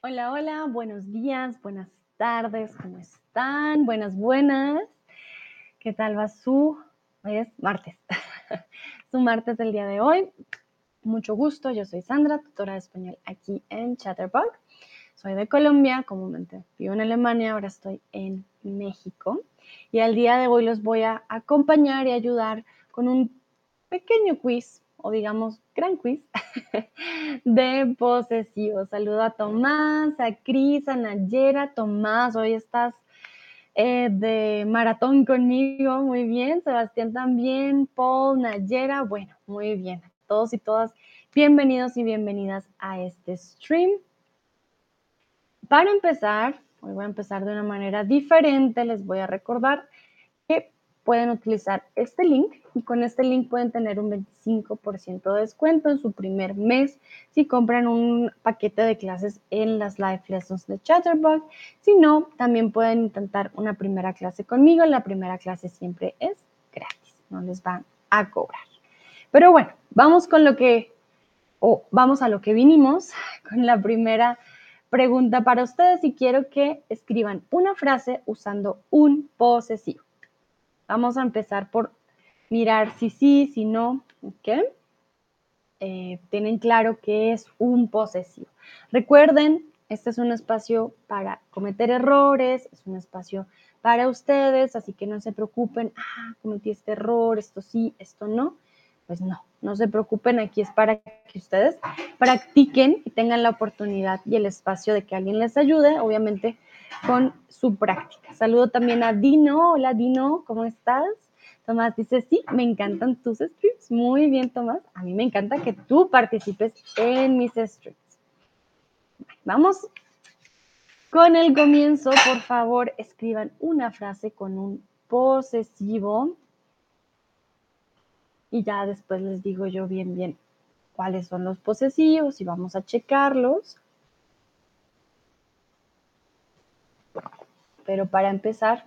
Hola, hola, buenos días, buenas tardes, ¿cómo están? Buenas, buenas. ¿Qué tal va su? Es martes. su martes del día de hoy. Mucho gusto, yo soy Sandra, tutora de español aquí en Chatterbox. Soy de Colombia, comúnmente vivo en Alemania, ahora estoy en México. Y al día de hoy los voy a acompañar y ayudar con un pequeño quiz, o digamos gran quiz, de posesivos. Saludo a Tomás, a Cris, a Nayera. Tomás, hoy estás eh, de maratón conmigo, muy bien. Sebastián también, Paul, Nayera, bueno, muy bien. Todos y todas, bienvenidos y bienvenidas a este stream. Para empezar, hoy voy a empezar de una manera diferente. Les voy a recordar que pueden utilizar este link y con este link pueden tener un 25% de descuento en su primer mes si compran un paquete de clases en las live lessons de Chatterbox. Si no, también pueden intentar una primera clase conmigo. La primera clase siempre es gratis, no les van a cobrar. Pero bueno, vamos con lo que, o vamos a lo que vinimos con la primera pregunta para ustedes y quiero que escriban una frase usando un posesivo. Vamos a empezar por mirar si sí, si no, ¿ok? Eh, tienen claro que es un posesivo. Recuerden, este es un espacio para cometer errores, es un espacio para ustedes, así que no se preocupen, ah, cometí este error, esto sí, esto no. Pues no, no se preocupen, aquí es para que ustedes practiquen y tengan la oportunidad y el espacio de que alguien les ayude, obviamente con su práctica. Saludo también a Dino. Hola Dino, ¿cómo estás? Tomás dice, sí, me encantan tus streams. Muy bien, Tomás. A mí me encanta que tú participes en mis streams. Vamos con el comienzo. Por favor, escriban una frase con un posesivo y ya después les digo yo bien, bien cuáles son los posesivos y vamos a checarlos. Pero para empezar,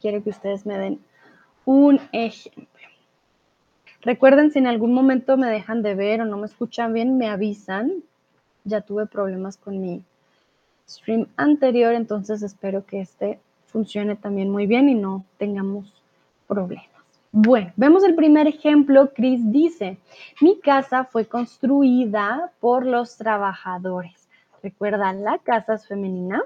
quiero que ustedes me den un ejemplo. Recuerden, si en algún momento me dejan de ver o no me escuchan bien, me avisan. Ya tuve problemas con mi stream anterior, entonces espero que este funcione también muy bien y no tengamos problemas. Bueno, vemos el primer ejemplo. Chris dice, mi casa fue construida por los trabajadores. Recuerda, la casa es femenina.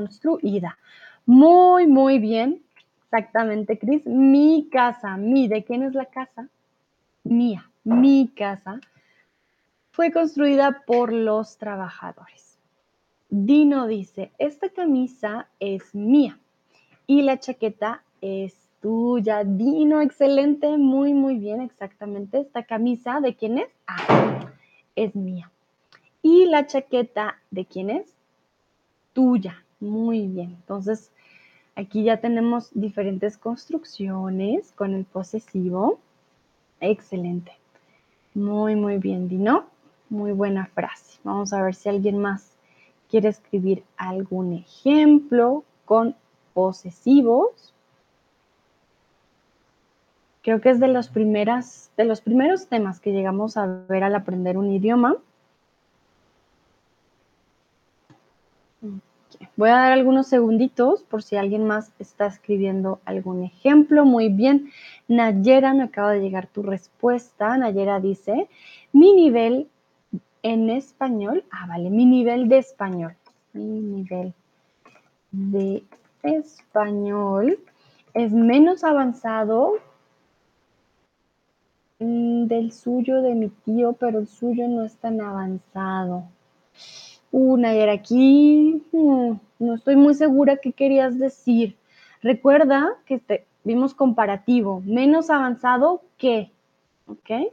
Construida. Muy, muy bien. Exactamente, Chris. Mi casa, mi, ¿de quién es la casa? Mía, mi casa. Fue construida por los trabajadores. Dino dice, esta camisa es mía y la chaqueta es tuya. Dino, excelente, muy, muy bien, exactamente. Esta camisa, ¿de quién es? Ah, es mía. Y la chaqueta, ¿de quién es? Tuya. Muy bien. Entonces, aquí ya tenemos diferentes construcciones con el posesivo. Excelente. Muy, muy bien, Dino. Muy buena frase. Vamos a ver si alguien más quiere escribir algún ejemplo con posesivos creo que es de los, primeras, de los primeros temas que llegamos a ver al aprender un idioma. Voy a dar algunos segunditos por si alguien más está escribiendo algún ejemplo. Muy bien. Nayera, me acaba de llegar tu respuesta. Nayera dice, mi nivel en español. Ah, vale, mi nivel de español. Mi nivel de español es menos avanzado del suyo de mi tío, pero el suyo no es tan avanzado. Una y aquí mm, no estoy muy segura qué querías decir. Recuerda que vimos comparativo, menos avanzado que, ¿ok?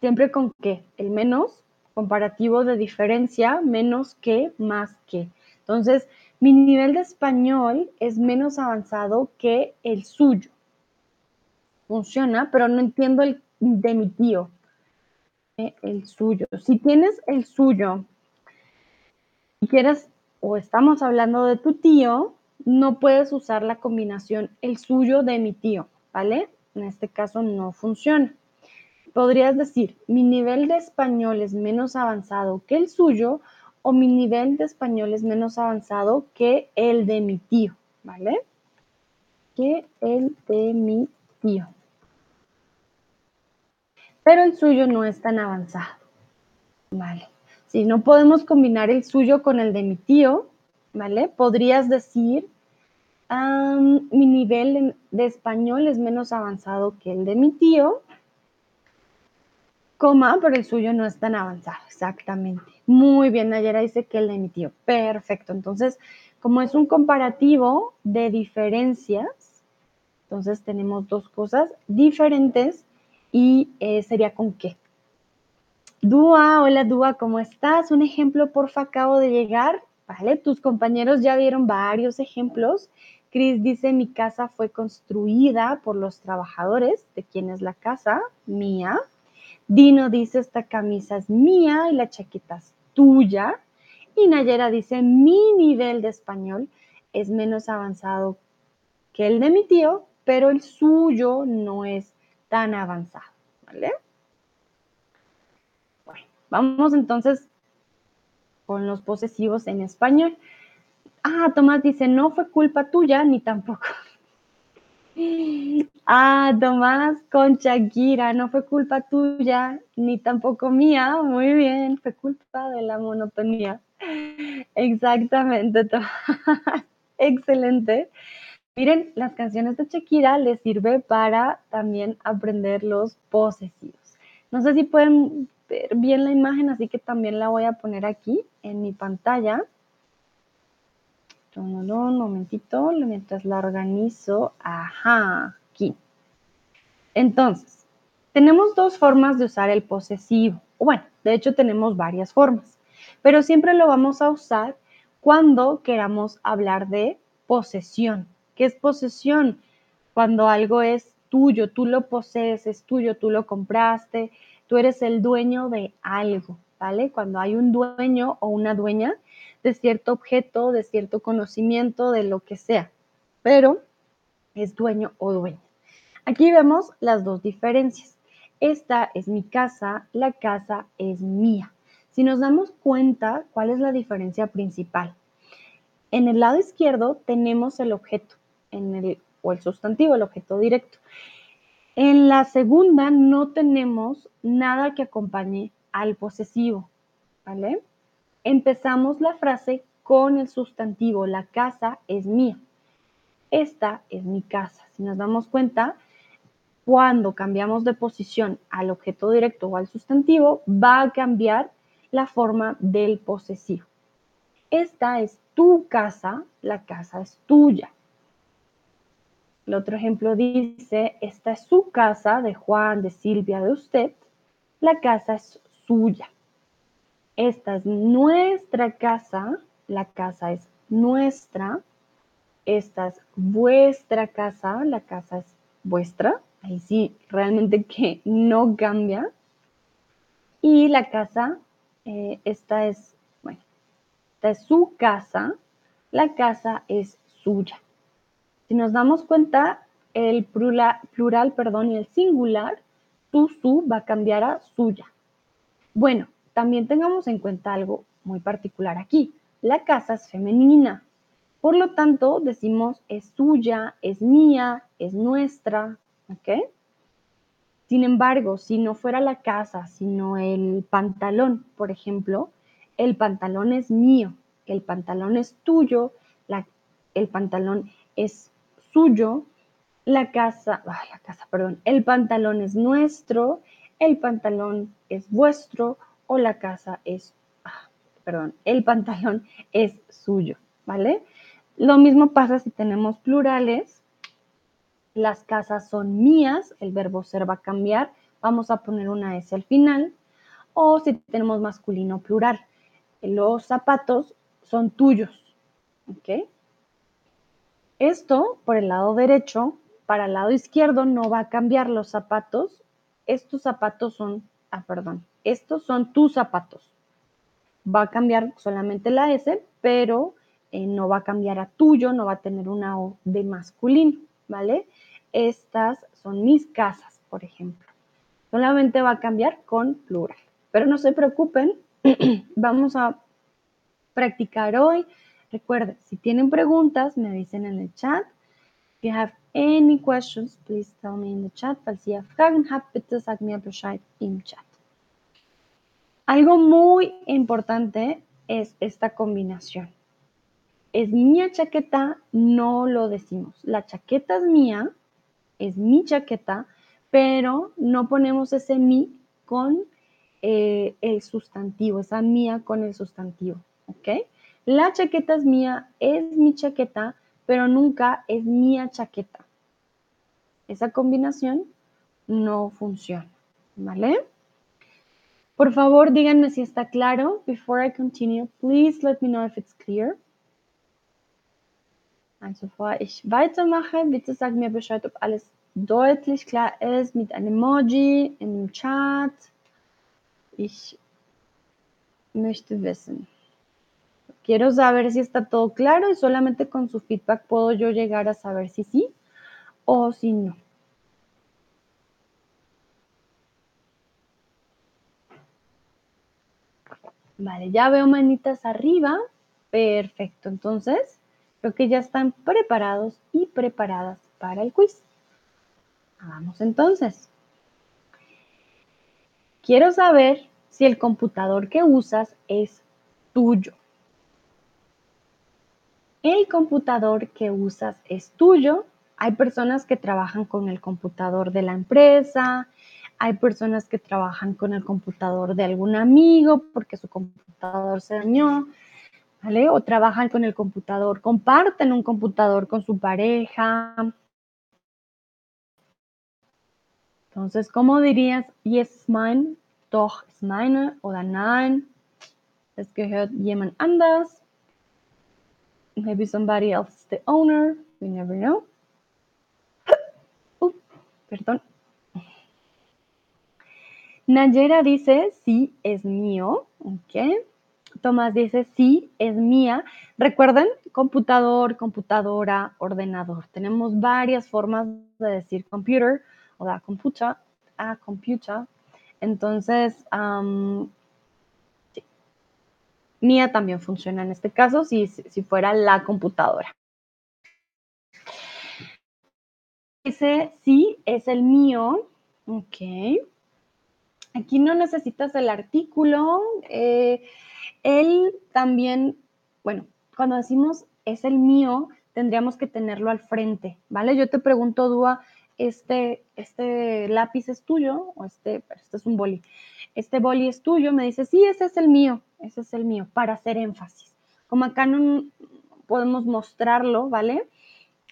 Siempre con que, el menos, comparativo de diferencia, menos que, más que. Entonces, mi nivel de español es menos avanzado que el suyo. Funciona, pero no entiendo el de mi tío. Eh, el suyo. Si tienes el suyo y quieres o estamos hablando de tu tío, no puedes usar la combinación el suyo de mi tío, ¿vale? En este caso no funciona. podrías decir, mi nivel de español es menos avanzado que el suyo o mi nivel de español es menos avanzado que el de mi tío, ¿vale? Que el de mi tío. Pero el suyo no es tan avanzado, ¿vale? Si no podemos combinar el suyo con el de mi tío, ¿vale? Podrías decir, mi nivel de español es menos avanzado que el de mi tío, coma, pero el suyo no es tan avanzado, exactamente. Muy bien, Nayera dice que el de mi tío. Perfecto. Entonces, como es un comparativo de diferencias, entonces tenemos dos cosas diferentes y eh, sería con qué. Dúa, hola Dúa, ¿cómo estás? Un ejemplo, porfa, acabo de llegar. Vale, tus compañeros ya vieron varios ejemplos. Cris dice, mi casa fue construida por los trabajadores. ¿De quién es la casa? Mía. Dino dice, esta camisa es mía y la chaqueta es tuya. Y Nayera dice, mi nivel de español es menos avanzado que el de mi tío, pero el suyo no es tan avanzado. ¿Vale? Vamos entonces con los posesivos en español. Ah, Tomás dice, no fue culpa tuya ni tampoco. Ah, Tomás con Shakira, no fue culpa tuya ni tampoco mía. Muy bien, fue culpa de la monotonía. Exactamente, Tomás. Excelente. Miren, las canciones de Shakira les sirve para también aprender los posesivos. No sé si pueden bien la imagen, así que también la voy a poner aquí en mi pantalla. Un momentito, mientras la organizo. Ajá, aquí. Entonces, tenemos dos formas de usar el posesivo. Bueno, de hecho tenemos varias formas, pero siempre lo vamos a usar cuando queramos hablar de posesión. ¿Qué es posesión? Cuando algo es tuyo, tú lo posees, es tuyo, tú lo compraste, tú eres el dueño de algo, ¿vale? Cuando hay un dueño o una dueña, de cierto objeto, de cierto conocimiento, de lo que sea, pero es dueño o dueña. Aquí vemos las dos diferencias. Esta es mi casa, la casa es mía. Si nos damos cuenta, ¿cuál es la diferencia principal? En el lado izquierdo tenemos el objeto en el, o el sustantivo, el objeto directo. En la segunda no tenemos nada que acompañe al posesivo, ¿vale? Empezamos la frase con el sustantivo, la casa es mía. Esta es mi casa. Si nos damos cuenta, cuando cambiamos de posición al objeto directo o al sustantivo, va a cambiar la forma del posesivo. Esta es tu casa, la casa es tuya. El otro ejemplo dice, esta es su casa de Juan, de Silvia, de usted, la casa es suya. Esta es nuestra casa, la casa es nuestra. Esta es vuestra casa, la casa es vuestra. Ahí sí, realmente que no cambia. Y la casa, eh, esta es, bueno, esta es su casa, la casa es suya. Si nos damos cuenta, el plural, perdón, y el singular, tu, su, va a cambiar a suya. Bueno, también tengamos en cuenta algo muy particular aquí. La casa es femenina. Por lo tanto, decimos es suya, es mía, es nuestra. ¿Ok? Sin embargo, si no fuera la casa, sino el pantalón, por ejemplo, el pantalón es mío, el pantalón es tuyo, el pantalón es suyo, la casa, la casa, perdón, el pantalón es nuestro, el pantalón es vuestro o la casa es, ah, perdón, el pantalón es suyo, ¿vale? Lo mismo pasa si tenemos plurales. Las casas son mías, el verbo ser va a cambiar, vamos a poner una S al final. O si tenemos masculino plural, los zapatos son tuyos, ¿ok? Esto por el lado derecho, para el lado izquierdo no va a cambiar los zapatos. Estos zapatos son, ah, perdón, estos son tus zapatos. Va a cambiar solamente la S, pero eh, no va a cambiar a tuyo, no va a tener una O de masculino, ¿vale? Estas son mis casas, por ejemplo. Solamente va a cambiar con plural. Pero no se preocupen, vamos a practicar hoy. Recuerden, si tienen preguntas, me dicen en el chat. If you have any questions, please tell me in the chat. Falls ihr Fragen habt, bitte sagt mir Bescheid im Chat. Algo muy importante es esta combinación. Es mía chaqueta, no lo decimos. La chaqueta es mía, es mi chaqueta, pero no ponemos ese mi con eh, el sustantivo, esa mía con el sustantivo, ¿ok? La chaqueta es mía, es mi chaqueta, pero nunca es mía chaqueta. Esa combinación no funciona, ¿vale? Por favor, díganme si está claro. Before I continue, please let me know if it's clear. Also bevor ich weitermache, bitte sag mir Bescheid, ob alles deutlich klar ist mit einem Emoji im Chat. Ich möchte wissen. Quiero saber si está todo claro y solamente con su feedback puedo yo llegar a saber si sí o si no. Vale, ya veo manitas arriba. Perfecto, entonces creo que ya están preparados y preparadas para el quiz. Vamos entonces. Quiero saber si el computador que usas es tuyo. El computador que usas es tuyo. Hay personas que trabajan con el computador de la empresa, hay personas que trabajan con el computador de algún amigo porque su computador se dañó, ¿vale? O trabajan con el computador, comparten un computador con su pareja. Entonces, ¿cómo dirías, yes, mine, doch ist meine oder nein, es gehört jemand anders? Maybe somebody else is the owner, we never know. Uh, perdón. Nayera dice, sí, es mío. Ok. Tomás dice, sí, es mía. Recuerden, computador, computadora, ordenador. Tenemos varias formas de decir computer o la computer, a computer. Entonces. Mía también funciona en este caso si, si fuera la computadora. Dice, sí, es el mío. Ok. Aquí no necesitas el artículo. Eh, él también, bueno, cuando decimos es el mío, tendríamos que tenerlo al frente, ¿vale? Yo te pregunto, Dúa, este, este lápiz es tuyo, o este, este es un boli, este boli es tuyo, me dice, sí, ese es el mío, ese es el mío, para hacer énfasis. Como acá no podemos mostrarlo, ¿vale?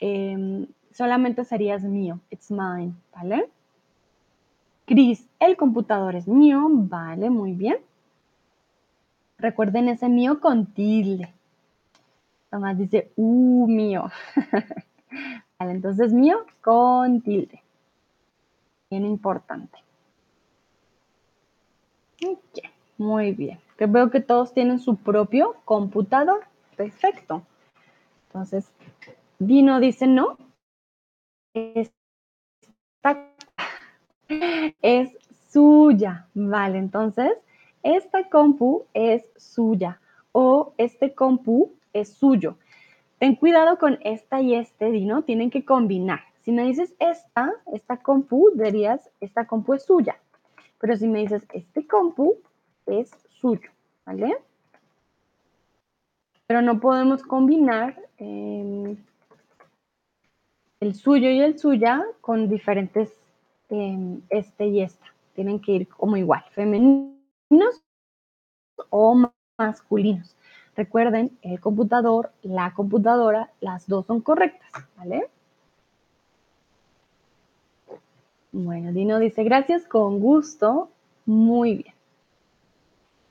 Em, solamente serías mío, it's mine, ¿vale? Cris, el computador es mío. Vale, muy bien. Recuerden ese mío con tilde. Tomás dice, uh, mío. entonces mío con tilde. Bien importante. Muy bien. Que veo que todos tienen su propio computador. Perfecto. Entonces, Dino dice no. Está es suya, ¿vale? Entonces, esta compu es suya o este compu es suyo. Ten cuidado con esta y este, Dino, tienen que combinar. Si me dices esta, esta compu, dirías, esta compu es suya. Pero si me dices, este compu es suyo, ¿vale? Pero no podemos combinar em, el suyo y el suya con diferentes este y esta. Tienen que ir como igual, femeninos o masculinos. Recuerden, el computador, la computadora, las dos son correctas, ¿vale? Bueno, Dino dice gracias, con gusto. Muy bien.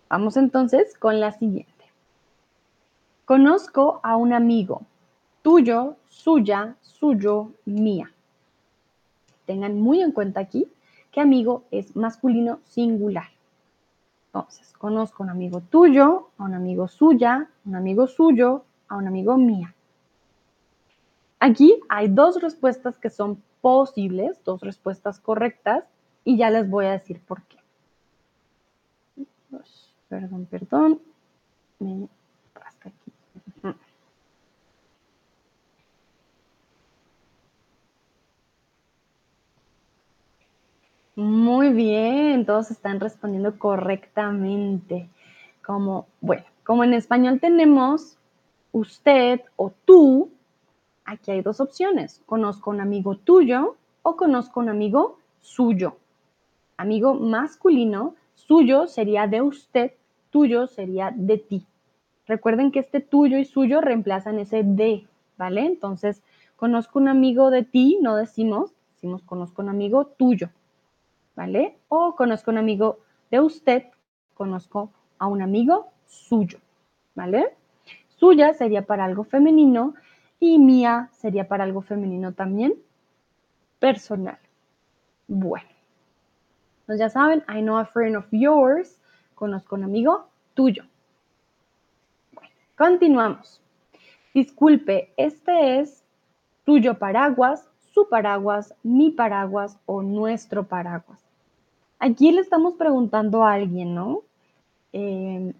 Vamos entonces con la siguiente. Conozco a un amigo, tuyo, suya, suyo, mía. Tengan muy en cuenta aquí que amigo es masculino singular. Entonces, conozco a un amigo tuyo, a un amigo suya, un amigo suyo, a un amigo mía. Aquí hay dos respuestas que son posibles, dos respuestas correctas y ya les voy a decir por qué. Perdón, perdón hasta aquí. Muy bien, todos están respondiendo correctamente. Como, bueno, como en español tenemos usted o tú, aquí hay dos opciones. Conozco un amigo tuyo o conozco un amigo suyo. Amigo masculino, suyo sería de usted, tuyo sería de ti. Recuerden que este tuyo y suyo reemplazan ese de, ¿vale? Entonces, conozco un amigo de ti, no decimos, decimos conozco un amigo tuyo. ¿Vale? O conozco un amigo de usted, conozco a un amigo suyo, ¿vale? Suya sería para algo femenino y mía sería para algo femenino también personal. Bueno, pues ya saben, I know a friend of yours, conozco un amigo tuyo. Bueno, continuamos. Disculpe, este es tuyo paraguas, su paraguas, mi paraguas o nuestro paraguas. Aquí le estamos preguntando a alguien, ¿no? Eh,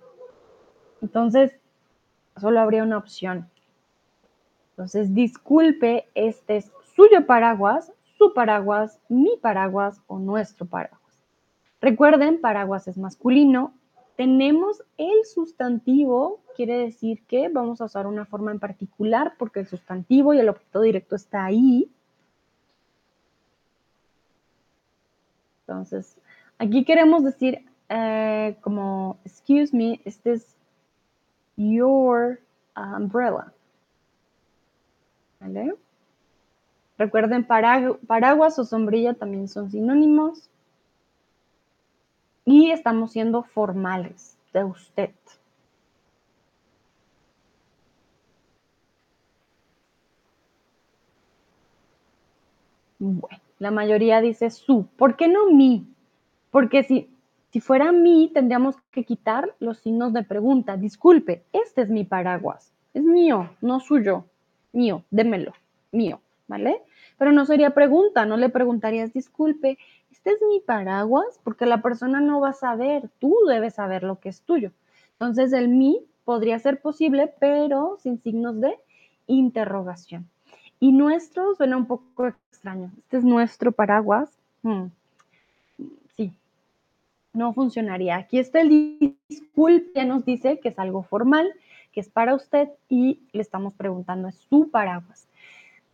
entonces, solo habría una opción. Entonces, disculpe, este es suyo paraguas, su paraguas, mi paraguas o nuestro paraguas. Recuerden, paraguas es masculino. Tenemos el sustantivo, quiere decir que vamos a usar una forma en particular porque el sustantivo y el objeto directo está ahí. Entonces, Aquí queremos decir eh, como, excuse me, este es your umbrella. ¿Vale? Recuerden, paraguas o sombrilla también son sinónimos. Y estamos siendo formales de usted. Bueno, la mayoría dice su. ¿Por qué no mi? Porque si, si fuera mí, tendríamos que quitar los signos de pregunta. Disculpe, este es mi paraguas. Es mío, no suyo. Mío, démelo. Mío, ¿vale? Pero no sería pregunta, no le preguntarías, disculpe, este es mi paraguas, porque la persona no va a saber, tú debes saber lo que es tuyo. Entonces el mí podría ser posible, pero sin signos de interrogación. Y nuestro suena un poco extraño. Este es nuestro paraguas. Hmm no funcionaría. Aquí está el disculpe, ya nos dice que es algo formal, que es para usted y le estamos preguntando, ¿es su paraguas?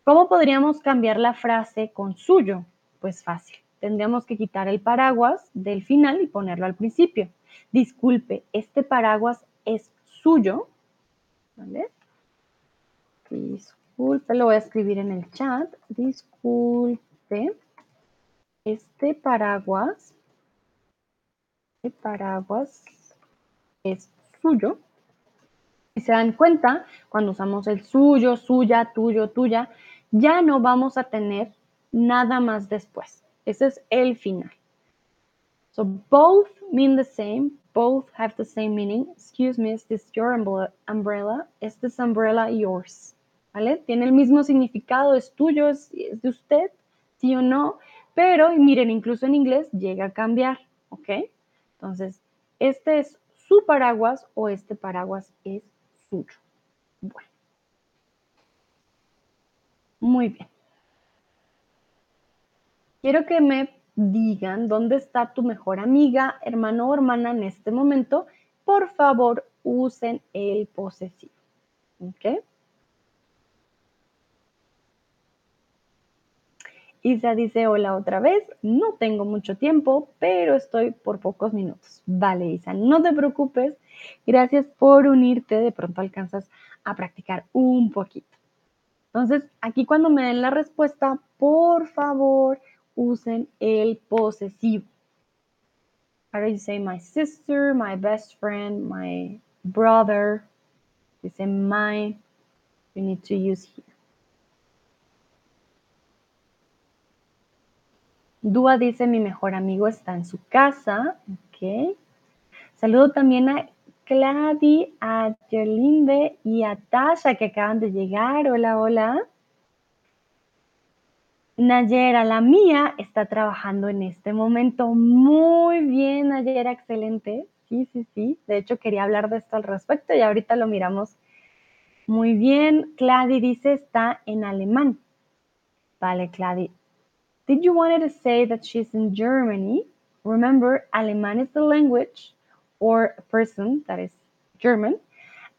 ¿Cómo podríamos cambiar la frase con suyo? Pues fácil. Tendríamos que quitar el paraguas del final y ponerlo al principio. Disculpe, este paraguas es suyo. ¿Vale? Disculpe, lo voy a escribir en el chat. Disculpe, este paraguas paraguas es suyo. Si se dan cuenta, cuando usamos el suyo, suya, tuyo, tuya, ya no vamos a tener nada más después. Ese es el final. So both mean the same, both have the same meaning. Excuse me, is this your umbrella? Is this umbrella yours? ¿Vale? Tiene el mismo significado, es tuyo, es, es de usted, sí o no, pero miren, incluso en inglés llega a cambiar, ¿ok? Entonces, este es su paraguas o este paraguas es suyo. Bueno. Muy bien. Quiero que me digan dónde está tu mejor amiga, hermano o hermana en este momento. Por favor, usen el posesivo. ¿Ok? Isa dice, hola otra vez, no tengo mucho tiempo, pero estoy por pocos minutos. Vale, Isa, no te preocupes. Gracias por unirte, de pronto alcanzas a practicar un poquito. Entonces, aquí cuando me den la respuesta, por favor, usen el posesivo. Do you say my sister, my best friend, my brother? Dice my. You need to use here. Dúa dice, mi mejor amigo está en su casa. Ok. Saludo también a Clady, a Yerlinde y a Tasha que acaban de llegar. Hola, hola. Nayera, la mía, está trabajando en este momento. Muy bien, Nayera, excelente. Sí, sí, sí. De hecho, quería hablar de esto al respecto y ahorita lo miramos. Muy bien. Clady dice está en alemán. Vale, Clady. Did you want to say that she's in Germany? Remember, Alemán is the language or a person that is German.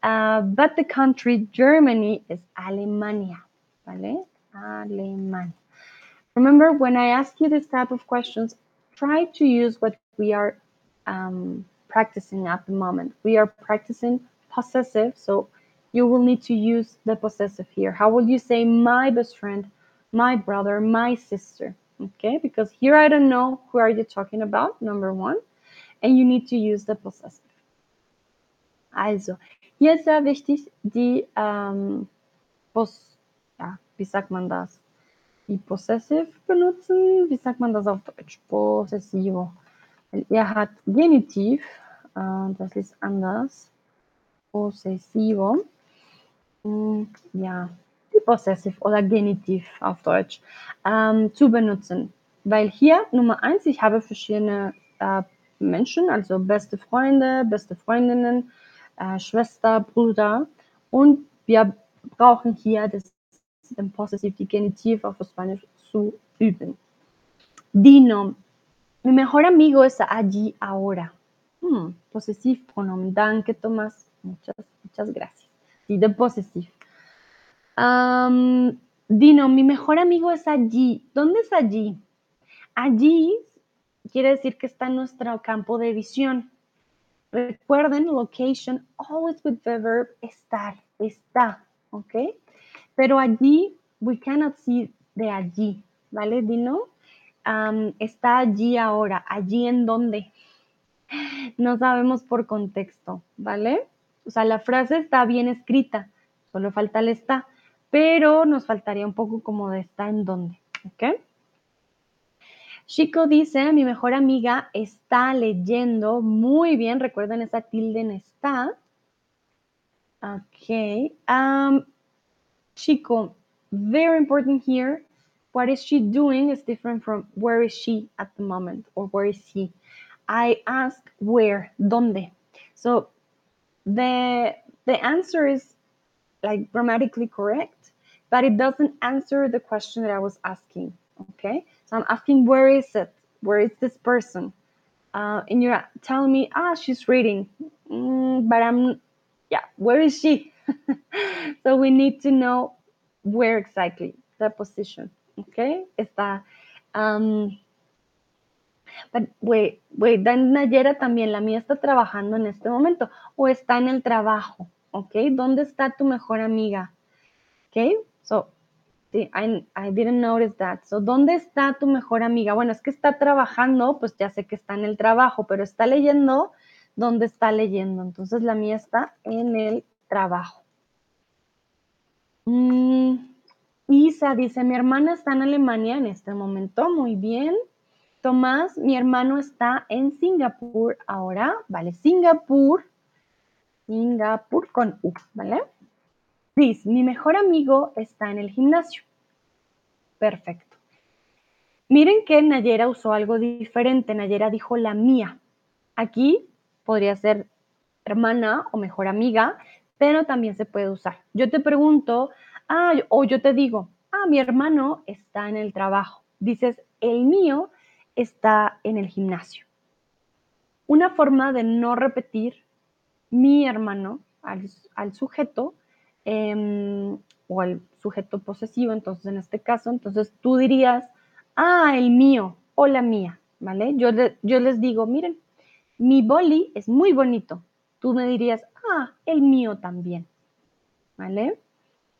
Uh, but the country Germany is Alemania. ¿Vale? Alemania. Remember, when I ask you this type of questions, try to use what we are um, practicing at the moment. We are practicing possessive, so you will need to use the possessive here. How will you say my best friend, my brother, my sister? Okay, because here I don't know who are you talking about, number one, and you need to use the possessive. Also, hier ist sehr wichtig, die, ähm, Pos ja, wie sagt man das? die Possessive benutzen. Wie sagt man das auf Deutsch? Possessivo. Er hat Genitiv, äh, das ist anders. Possessivo. Hm, ja, die Possessive oder Genitiv auf Deutsch ähm, zu benutzen. Weil hier Nummer eins, ich habe verschiedene äh, Menschen, also beste Freunde, beste Freundinnen, äh, Schwester, Bruder. Und wir brauchen hier das den Possessiv, die Genitiv auf Spanisch zu üben. Dino, mi mejor amigo está allí ahora. Hmm, posesiv pronomen. Danke, Tomás. Muchas, muchas gracias. Sí, de posesiv. Dino, mi mejor amigo es allí. ¿Dónde es allí? Allí quiere decir que está en nuestro campo de visión. Recuerden, location, always with the verb estar, está, ¿ok? Pero allí, we cannot see de allí, ¿vale, Dino? Está allí ahora, allí en dónde. No sabemos por contexto, ¿vale? O sea, la frase está bien escrita, solo falta el está, pero nos faltaría un poco como de está en dónde, ¿ok? Chico dice, mi mejor amiga está leyendo muy bien, recuerden esa tilde en está. Ok. Um, Chico, very important here. What is she doing is different from where is she at the moment or where is he. I ask where, donde. So the the answer is like grammatically correct, but it doesn't answer the question that I was asking. Okay, so I'm asking where is it? Where is this person? Uh, and you're telling me, ah, she's reading, mm, but I'm, yeah, where is she? so we need to know where exactly the position. Okay, está. Um, but wait, wait, Dan Nayera también, la mía está trabajando en este momento o está en el trabajo. Ok, ¿dónde está tu mejor amiga? Ok, so I, I didn't notice that. So, ¿dónde está tu mejor amiga? Bueno, es que está trabajando, pues ya sé que está en el trabajo, pero está leyendo, ¿dónde está leyendo? Entonces la mía está en el trabajo. Mm, Isa dice, mi hermana está en Alemania en este momento, muy bien. Tomás, mi hermano está en Singapur ahora, ¿vale? Singapur, Singapur con U, ¿vale? Chris, mi mejor amigo está en el gimnasio. Perfecto. Miren que Nayera usó algo diferente. Nayera dijo la mía. Aquí podría ser hermana o mejor amiga, pero también se puede usar. Yo te pregunto, o yo te digo, ah, mi hermano está en el trabajo. Dices, el mío está en el gimnasio. Una forma de no repetir mi hermano al, sujeto em, o al sujeto posesivo, entonces en este caso, entonces tú dirías, ah, el mío o la mía, ¿vale? Yo, yo les digo, miren, mi boli es muy bonito. Tú me dirías, ah, el mío también, ¿vale?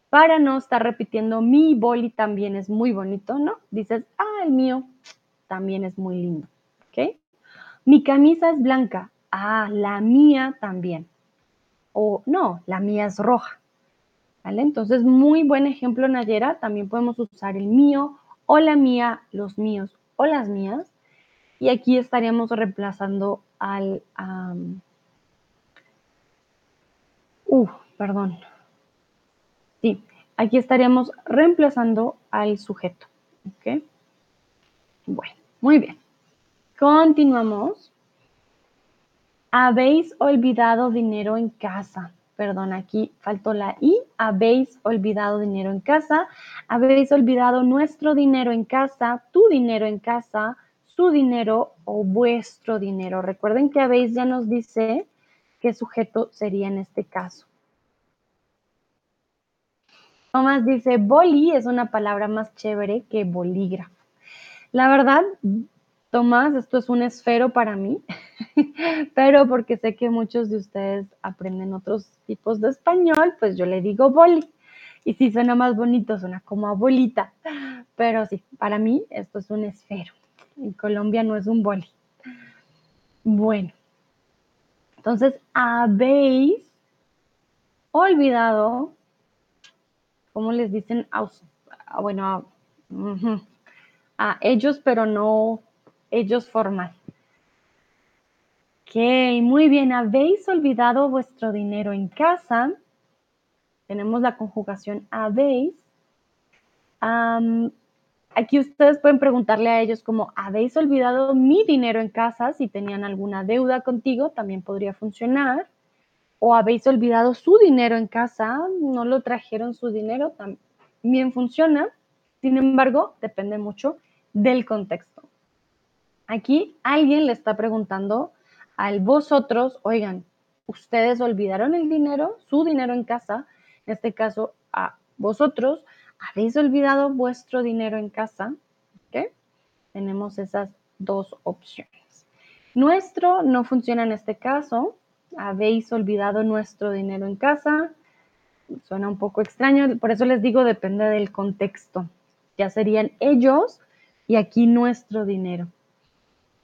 Para no estar repitiendo, mi boli también es muy bonito, ¿no? Dices, ah, el mío también es muy lindo, ¿ok? Mi camisa es blanca, ah, la mía también. O no, la mía es roja, Entonces, muy buen ejemplo, Nayera. También podemos usar el mío o la mía, los míos o las mías. Y aquí estaríamos reemplazando al... Uh, perdón. Sí, aquí estaríamos reemplazando al sujeto. ¿Ok? Bueno, muy bien. Continuamos. Habéis olvidado dinero en casa. Perdón, aquí faltó la I. Habéis olvidado dinero en casa. Habéis olvidado nuestro dinero en casa, tu dinero en casa, su dinero o vuestro dinero. Recuerden que habéis ya nos dice qué sujeto sería en este caso. Tomás dice, boli es una palabra más chévere que bolígrafo. La verdad, Tomás, esto es un esfero para mí, pero porque sé que muchos de ustedes aprenden otros tipos de español, pues yo le digo boli. Y si suena más bonito, suena como abuelita. Pero sí, para mí esto es un esfero. En Colombia no es un boli. Bueno, entonces habéis olvidado ¿cómo les dicen? bueno, a, ellos, pero no ellos formal. Ok, muy bien. ¿Habéis olvidado vuestro dinero en casa? Tenemos la conjugación habéis. aquí ustedes pueden preguntarle a ellos como, ¿habéis olvidado mi dinero en casa? Si tenían alguna deuda contigo, también podría funcionar o habéis olvidado su dinero en casa, no lo trajeron su dinero, también funciona. Sin embargo, depende mucho del contexto. Aquí alguien le está preguntando al vosotros, oigan, ustedes olvidaron el dinero, su dinero en casa, en este caso a vosotros, habéis olvidado vuestro dinero en casa. Tenemos esas dos opciones. Nuestro no funciona en este caso, habéis olvidado nuestro dinero en casa. Suena un poco extraño, por eso les digo, depende del contexto. Ya serían ellos y aquí nuestro dinero.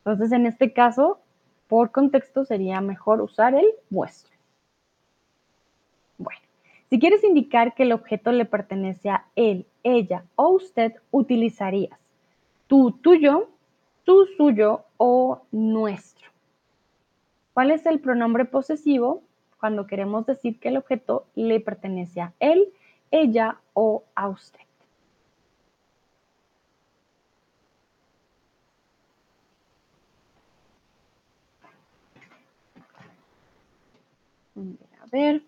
Entonces, en este caso, por contexto sería mejor usar el vuestro. Bueno, si quieres indicar que el objeto le pertenece a él, ella o usted, utilizarías tu, tuyo, tu, suyo o nuestro. ¿Cuál es el pronombre posesivo cuando queremos decir que el objeto le pertenece a él, ella o a usted? A ver.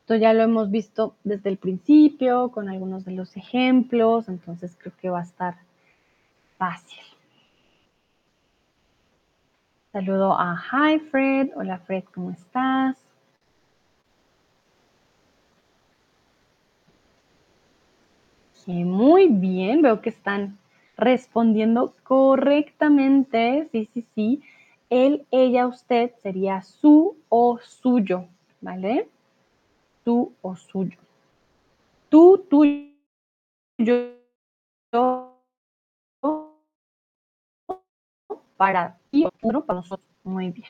Esto ya lo hemos visto desde el principio con algunos de los ejemplos, entonces creo que va a estar fácil. Saludo a Hi Fred. Hola Fred, ¿cómo estás? muy bien, veo que están respondiendo correctamente. Sí, sí, sí. Él, ella, usted sería su o suyo, ¿vale? Su o suyo. Tú, tuyo, para ti otro para nosotros. Muy bien.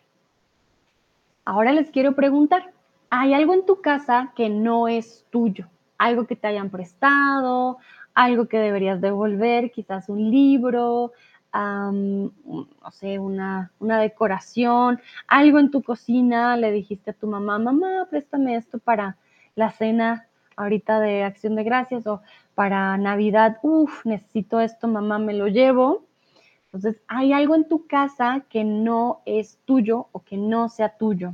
Ahora les quiero preguntar, ¿hay algo en tu casa que no es tuyo? Algo que te hayan prestado, algo que deberías devolver, quizás un libro, no sé, una, una decoración, algo en tu cocina, le dijiste a tu mamá, mamá, préstame esto para la cena ahorita de acción de gracias o para Navidad, uff, necesito esto, mamá, me lo llevo. Entonces, hay algo en tu casa que no es tuyo o que no sea tuyo.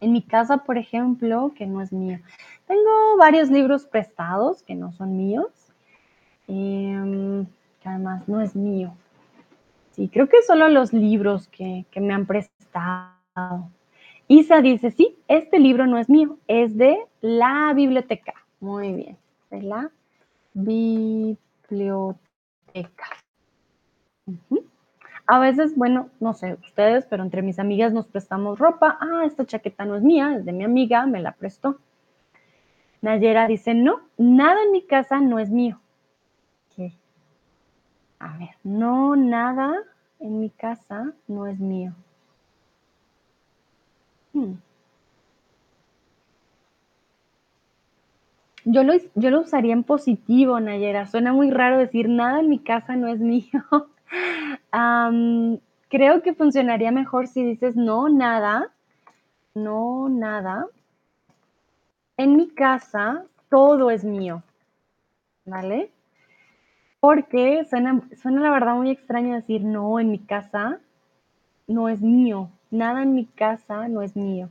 En mi casa, por ejemplo, que no es mío. Tengo varios libros prestados que no son míos, em, además no es mío. Sí, creo que solo los libros que, que me han prestado. Isa dice, sí, este libro no es mío, es de la biblioteca. Muy bien, de la biblioteca. A veces, bueno, no sé ustedes, pero entre mis amigas nos prestamos ropa. Ah, esta chaqueta no es mía, es de mi amiga, me la prestó. Nayera dice, no, nada en mi casa no es mío. A ver, no, nada en mi casa no es mío. Hmm. Yo lo, yo lo usaría en positivo, Nayera. Suena muy raro decir nada en mi casa no es mío. creo que funcionaría mejor si dices no, nada, no, nada. En mi casa todo es mío, ¿vale? Porque suena, suena la verdad muy extraño decir no en mi casa, no es mío. Nada en mi casa no es mío.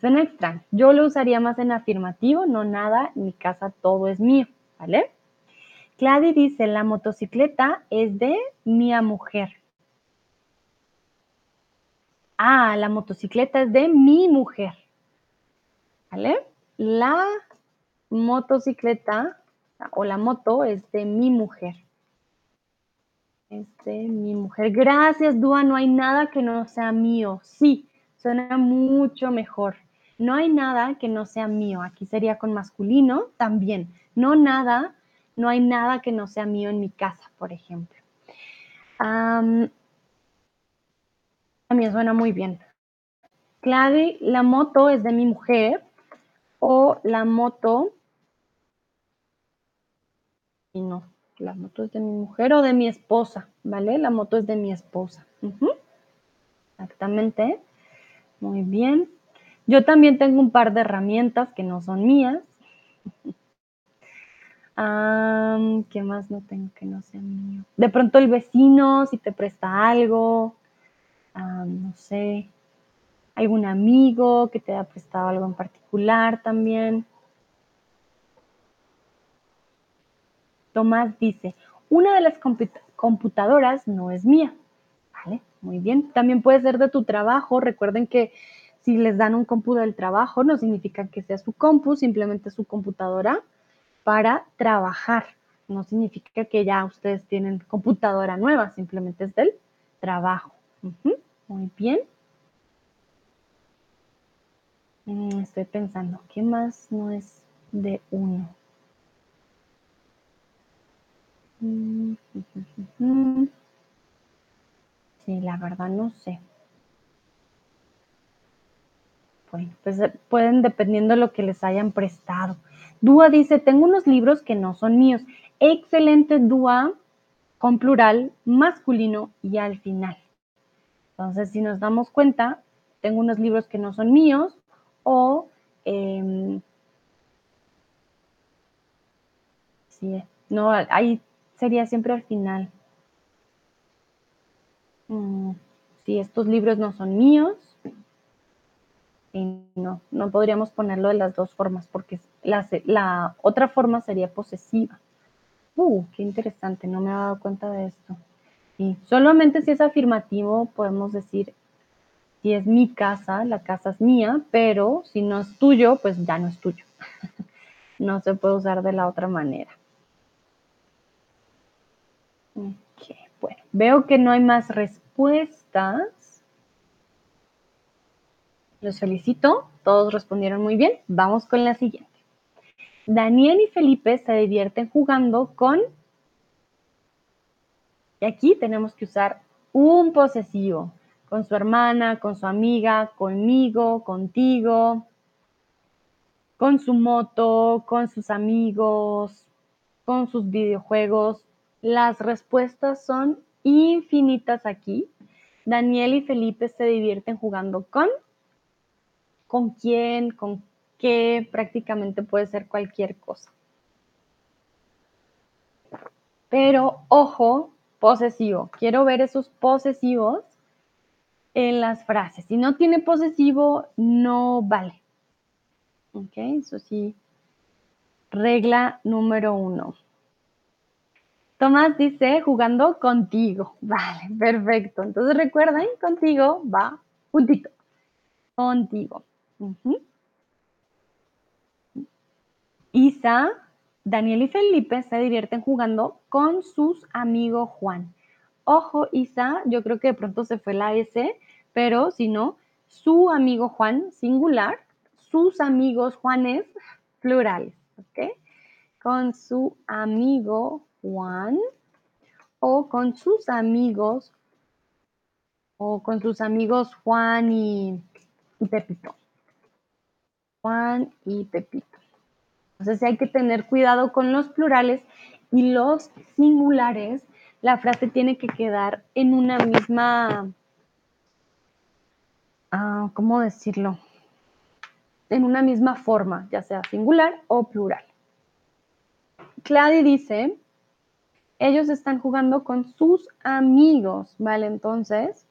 suena extraño. Yo lo usaría más en afirmativo, no nada, en mi casa todo es mío, ¿vale? Clady dice, la motocicleta es de mi mujer. Ah, la motocicleta es de mi mujer. ¿Vale? La motocicleta o la moto es de mi mujer. Es de mi mujer. Gracias, Dua. No hay nada que no sea mío. Sí, suena mucho mejor. No hay nada que no sea mío. Aquí sería con masculino también. No nada, no hay nada que no sea mío en mi casa, por ejemplo. también suena muy bien. Clave, la moto es de mi mujer o la moto y no, la moto es de mi mujer o de mi esposa, ¿vale? La moto es de mi esposa. Exactamente. Muy bien. Yo también tengo un par de herramientas que no son mías. ¿Qué más no tengo que no sea mío? De pronto el vecino, si te presta algo, no sé, algún amigo que te haya prestado algo en particular también. Tomás dice, una de las computadoras no es mía. Vale, muy bien. También puede ser de tu trabajo. Recuerden que si les dan un compu del trabajo, no significa que sea su compu, simplemente su computadora para trabajar. No significa que ya ustedes tienen computadora nueva, simplemente es del trabajo. Muy bien. Mm, estoy pensando, ¿qué más no es de uno? Mm, sí, la verdad no sé. Bueno, pues eh, pueden dependiendo de lo que les hayan prestado. Dúa dice, tengo unos libros que no son míos. Excelente Dúa con plural masculino y al final. Entonces, si nos damos cuenta, tengo unos libros que no son míos o em, sí, no, ahí sería siempre al final. Mm, si estos libros no son míos, y no, no podríamos ponerlo de las dos formas porque la, otra forma sería posesiva. Uh, qué interesante, no me había dado cuenta de esto. Y solamente si es afirmativo podemos decir si es mi casa, la casa es mía, pero si no es tuyo, pues ya no es tuyo. no se puede usar de la otra manera. Ok, bueno, veo que no hay más respuestas. Los felicito, todos respondieron muy bien. Vamos con la siguiente. Daniel y Felipe se divierten jugando con... Y aquí tenemos que usar un posesivo con su hermana, con su amiga, conmigo, contigo, con su moto, con sus amigos, con sus videojuegos. Las respuestas son infinitas aquí. Daniel y Felipe se divierten jugando con, con quién, con qué, prácticamente puede ser cualquier cosa. Pero ojo, posesivo. Quiero ver esos posesivos en las frases. Si no tiene posesivo, no vale. Ok, eso sí. Regla número uno. Tomás dice jugando contigo. Vale, perfecto. Entonces recuerden, contigo va puntito. Contigo. Isa, Daniel y Felipe se divierten jugando con sus amigos Juan. Ojo, Isa, yo creo que de pronto se fue la S, pero si no, su amigo Juan, singular, sus amigos Juanes, plurales, ¿ok? Con su amigo Juan o con sus amigos o con sus amigos Juan y, Pepito. Juan y Pepito. Entonces hay que tener cuidado con los plurales y los singulares la frase tiene que quedar en una misma, ah, ¿cómo decirlo? En una misma forma, ya sea singular o plural. Clady dice, ellos están jugando con sus amigos, ¿vale? Entonces,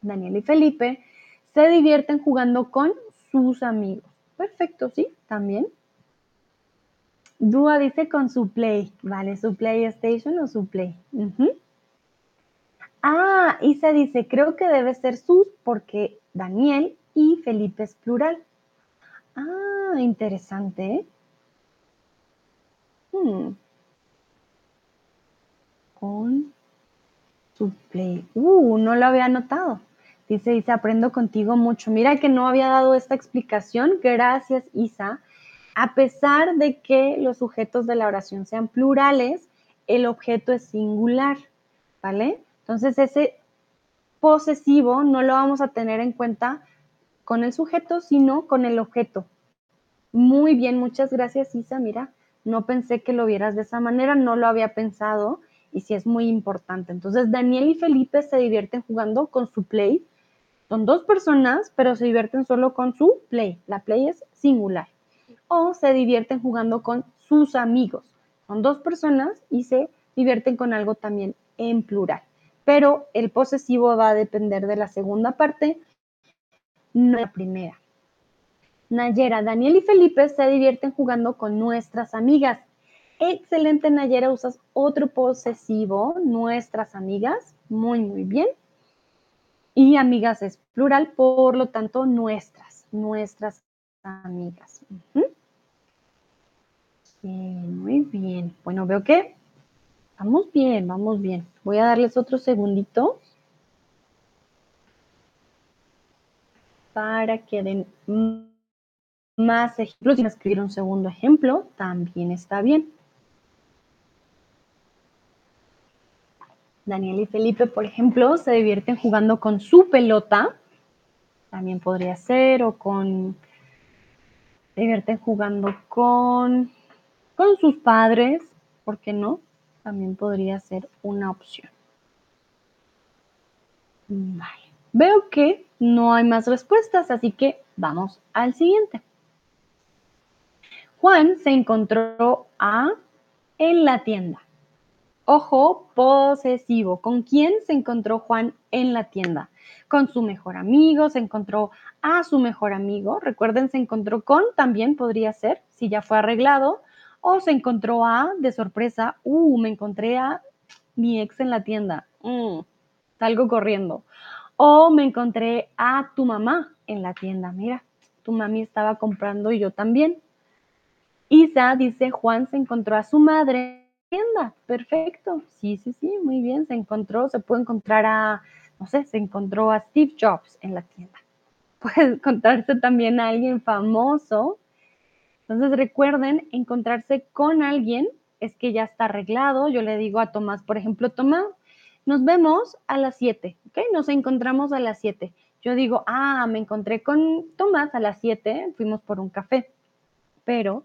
Daniel y Felipe se divierten jugando con sus amigos. Perfecto, ¿sí? También. Dúa dice con su play, ¿vale? Su PlayStation o su play. Ah, Isa dice, creo que debe ser sus porque Daniel y Felipe es plural. Ah, interesante. Hmm. Con su play. Uh, no lo había notado. Dice Isa, aprendo contigo mucho. Mira que no había dado esta explicación. Gracias, Isa. A pesar de que los sujetos de la oración sean plurales, el objeto es singular, ¿vale? Entonces ese posesivo no lo vamos a tener en cuenta con el sujeto, sino con el objeto. Muy bien, muchas gracias, Isa. Mira, no pensé que lo vieras de esa manera, no lo había pensado y sí es muy importante. Entonces, Daniel y Felipe se divierten jugando con su play. Son dos personas, pero se divierten solo con su play. La play es singular o se divierten jugando con sus amigos. Son dos personas y se divierten con algo también en plural. Pero el posesivo va a depender de la segunda parte, no la primera. Nayera, Daniel y Felipe se divierten jugando con nuestras amigas. Excelente, Nayera, usas otro posesivo, nuestras amigas. Muy, muy bien. Y amigas es plural, por lo tanto, nuestras, nuestras amigas. muy bien. Bueno, veo que vamos bien, vamos bien. Voy a darles otro segundito para que den más ejemplos. Si escribir un segundo ejemplo, también está bien. Daniel y Felipe, por ejemplo, se divierten jugando con su pelota. También podría ser, o con se divierten jugando con, con sus padres, ¿por qué no? También podría ser una opción. Vale. Veo que no hay más respuestas, así que vamos al siguiente. Juan se encontró a en la tienda. Ojo, posesivo. ¿Con quién se encontró Juan en la tienda? Con su mejor amigo, se encontró a su mejor amigo. Recuerden, se encontró con, también podría ser, si ya fue arreglado. O se encontró a, de sorpresa, uh, me encontré a mi ex en la tienda. Mm, salgo corriendo. O me encontré a tu mamá en la tienda. Mira, tu mami estaba comprando y yo también. Isa dice, Juan se encontró a su madre Perfecto. Sí, sí, sí, muy bien. Se encontró, se puede encontrar a, no sé, se encontró a Steve Jobs en la tienda. Puede encontrarse también a alguien famoso. Entonces recuerden, encontrarse con alguien es que ya está arreglado. Yo le digo a Tomás, por ejemplo, Tomás, nos vemos a las 7, ¿ok? Nos encontramos a las 7. Yo digo, ah, me encontré con Tomás a las 7, fuimos por un café. Pero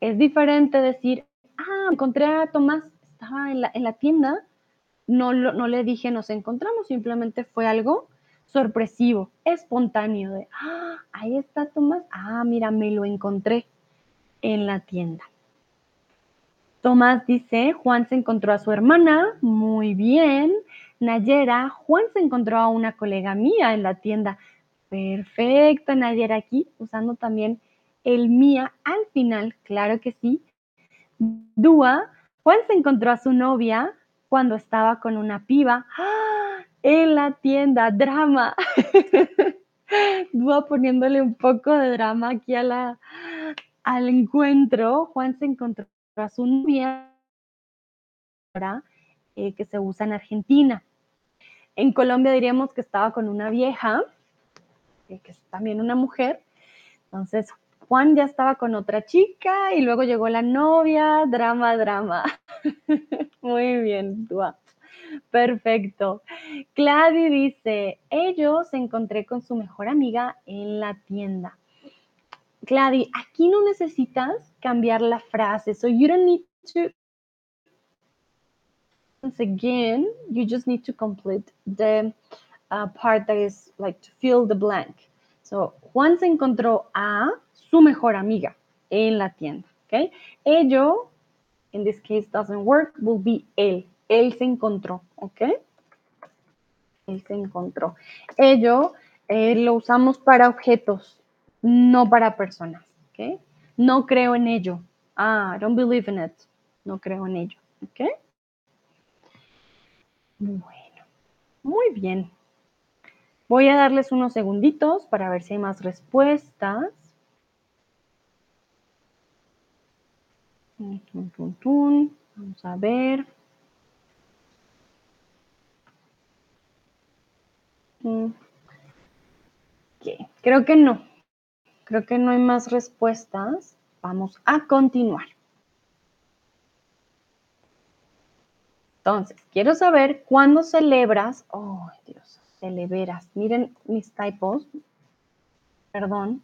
es diferente decir, ah, encontré a Tomás, estaba en la, tienda, no, no le dije nos encontramos, simplemente fue algo sorpresivo, espontáneo, de, ah, ahí está Tomás, ah, mira, me lo encontré en la tienda. Tomás dice, Juan se encontró a su hermana, muy bien. Nayera, Juan se encontró a una colega mía en la tienda. Perfecto, Nayera aquí usando también el mía al final, claro que sí. Dúa, Juan se encontró a su novia cuando estaba con una piba ¡Ah! en la tienda. Drama. Dúa poniéndole un poco de drama aquí a la, al encuentro. Juan se encontró a su novia eh, que se usa en Argentina. En Colombia diríamos que estaba con una vieja, eh, que es también una mujer. Entonces, Juan ya estaba con otra chica y luego llegó la novia, drama, drama. Muy bien. Perfecto. Clady dice, ellos se encontré con su mejor amiga en la tienda. Clady, aquí no necesitas cambiar la frase. So you don't need to once again, you just need to complete the uh, part that is like to fill the blank. So, Juan se encontró a su mejor amiga en la tienda. ¿ok? Ello in this case doesn't work, will be él. Él se encontró, ¿ok? Él se encontró. Ello eh, lo usamos para objetos, no para personas, ¿ok? No creo en ello. Ah, I don't believe in it. No creo en ello, ¿ok? Bueno, muy bien. Voy a darles unos segunditos para ver si hay más respuestas. Vamos a ver. Creo que no. Creo que no hay más respuestas. Vamos a continuar. Entonces, quiero saber cuándo celebras. Oh, Dios, celebras. Miren mis typos. Perdón.